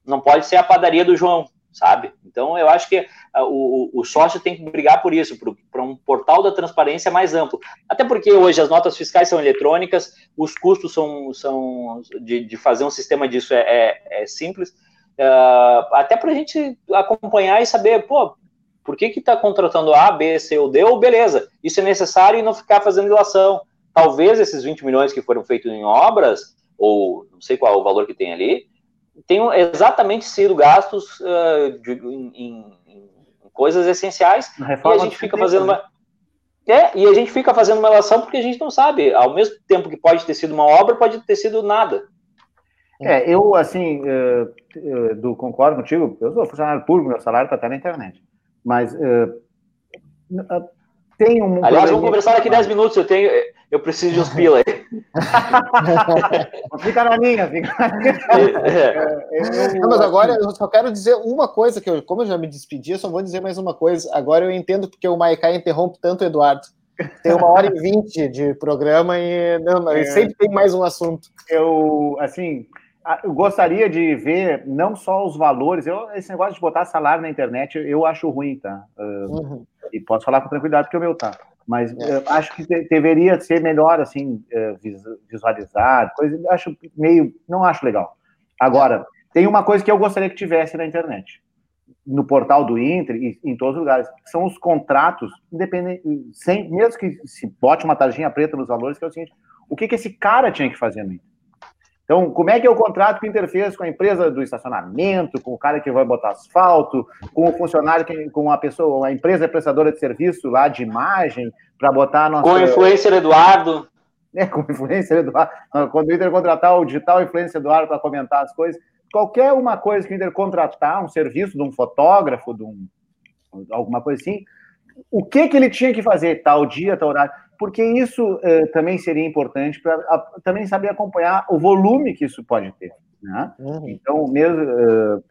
Não pode ser a padaria do João, sabe? Então, eu acho que uh, o, o, sócio tem que brigar por isso, para um portal da transparência mais amplo. Até porque hoje as notas fiscais são eletrônicas, os custos são, são de, de fazer um sistema disso é, é, é simples, uh, até para a gente acompanhar e saber, pô, por que está contratando A, B, C ou D, ou beleza, isso é necessário e não ficar fazendo ilação. Talvez esses 20 milhões que foram feitos em obras, ou não sei qual é o valor que tem ali, tenham exatamente sido gastos uh, de, em, em, em, coisas essenciais e a gente fica fazendo uma é, e a gente fica fazendo uma relação porque a gente não sabe. Ao mesmo tempo que pode ter sido uma obra, pode ter sido nada. É, eu, assim, uh, uh, do, concordo contigo, eu sou funcionário público, meu salário está até na internet. Mas uh, tem um. Aliás, vamos conversar daqui 10 minutos, eu tenho. Eu preciso de uns [LAUGHS] pila aí. fica na minha, fica na minha. É, Não, mas agora eu só quero dizer uma coisa, que eu, como eu já me despedi, eu só vou dizer mais uma coisa. Agora eu entendo porque o Maiká interrompe tanto o Eduardo. Tem uma hora e vinte de programa e não, não, é. sempre tem mais um assunto. Eu, assim, eu gostaria de ver não só os valores, eu, esse negócio de botar salário na internet eu acho ruim, tá? Uh, uhum. E posso falar com tranquilidade porque o meu tá. Mas é. acho que deveria ser melhor, assim, visualizado, coisa, acho meio, não acho legal. Agora, tem uma coisa que eu gostaria que tivesse na internet, no portal do Inter e em todos os lugares, são os contratos, independente, sem, mesmo que se bote uma tarjinha preta nos valores, que é o seguinte, o que, que esse cara tinha que fazer no Inter? Então, como é que é o contrato que o Inter fez com a empresa do estacionamento, com o cara que vai botar asfalto, com o funcionário, que, com a pessoa, a empresa prestadora de serviço lá de imagem, para botar a nossa. Com o influencer Eduardo. [LAUGHS] É, com o influencer Eduardo. Quando o Inter contratar o digital influencer Eduardo para comentar as coisas, qualquer uma coisa que o Inter contratar, um serviço de um fotógrafo, de um, alguma coisa assim, o que, que ele tinha que fazer tal dia, tal horário? Porque isso uh, também seria importante para também saber acompanhar o volume que isso pode ter. Né? Uhum. Então, mesmo. Uh,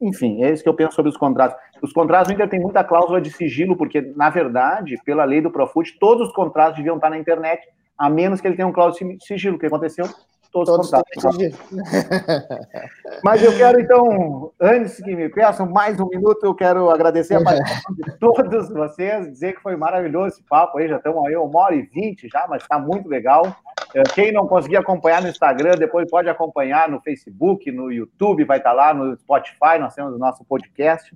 enfim, é isso que eu penso sobre os contratos. Os contratos ainda tem muita cláusula de sigilo, porque, na verdade, pela lei do Profut, todos os contratos deviam estar na internet, a menos que ele tenha um cláusula de sigilo. O que aconteceu? Todos, todos contatos. [LAUGHS] Mas eu quero, então, antes que me peçam mais um minuto, eu quero agradecer a participação de [LAUGHS] todos vocês, dizer que foi maravilhoso esse papo aí, já estamos aí uma hora e vinte já, mas está muito legal. É, quem não conseguir acompanhar no Instagram, depois pode acompanhar no Facebook, no YouTube, vai estar tá lá, no Spotify, nós temos o nosso podcast.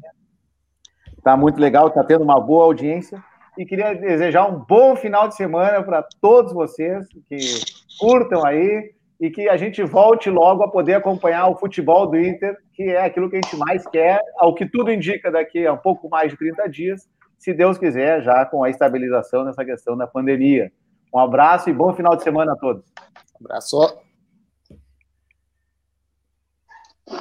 Está muito legal, está tendo uma boa audiência. E queria desejar um bom final de semana para todos vocês que curtam aí, e que a gente volte logo a poder acompanhar o futebol do Inter, que é aquilo que a gente mais quer, ao que tudo indica daqui a um pouco mais de 30 dias, se Deus quiser, já com a estabilização nessa questão da pandemia. Um abraço e bom final de semana a todos. Abraço.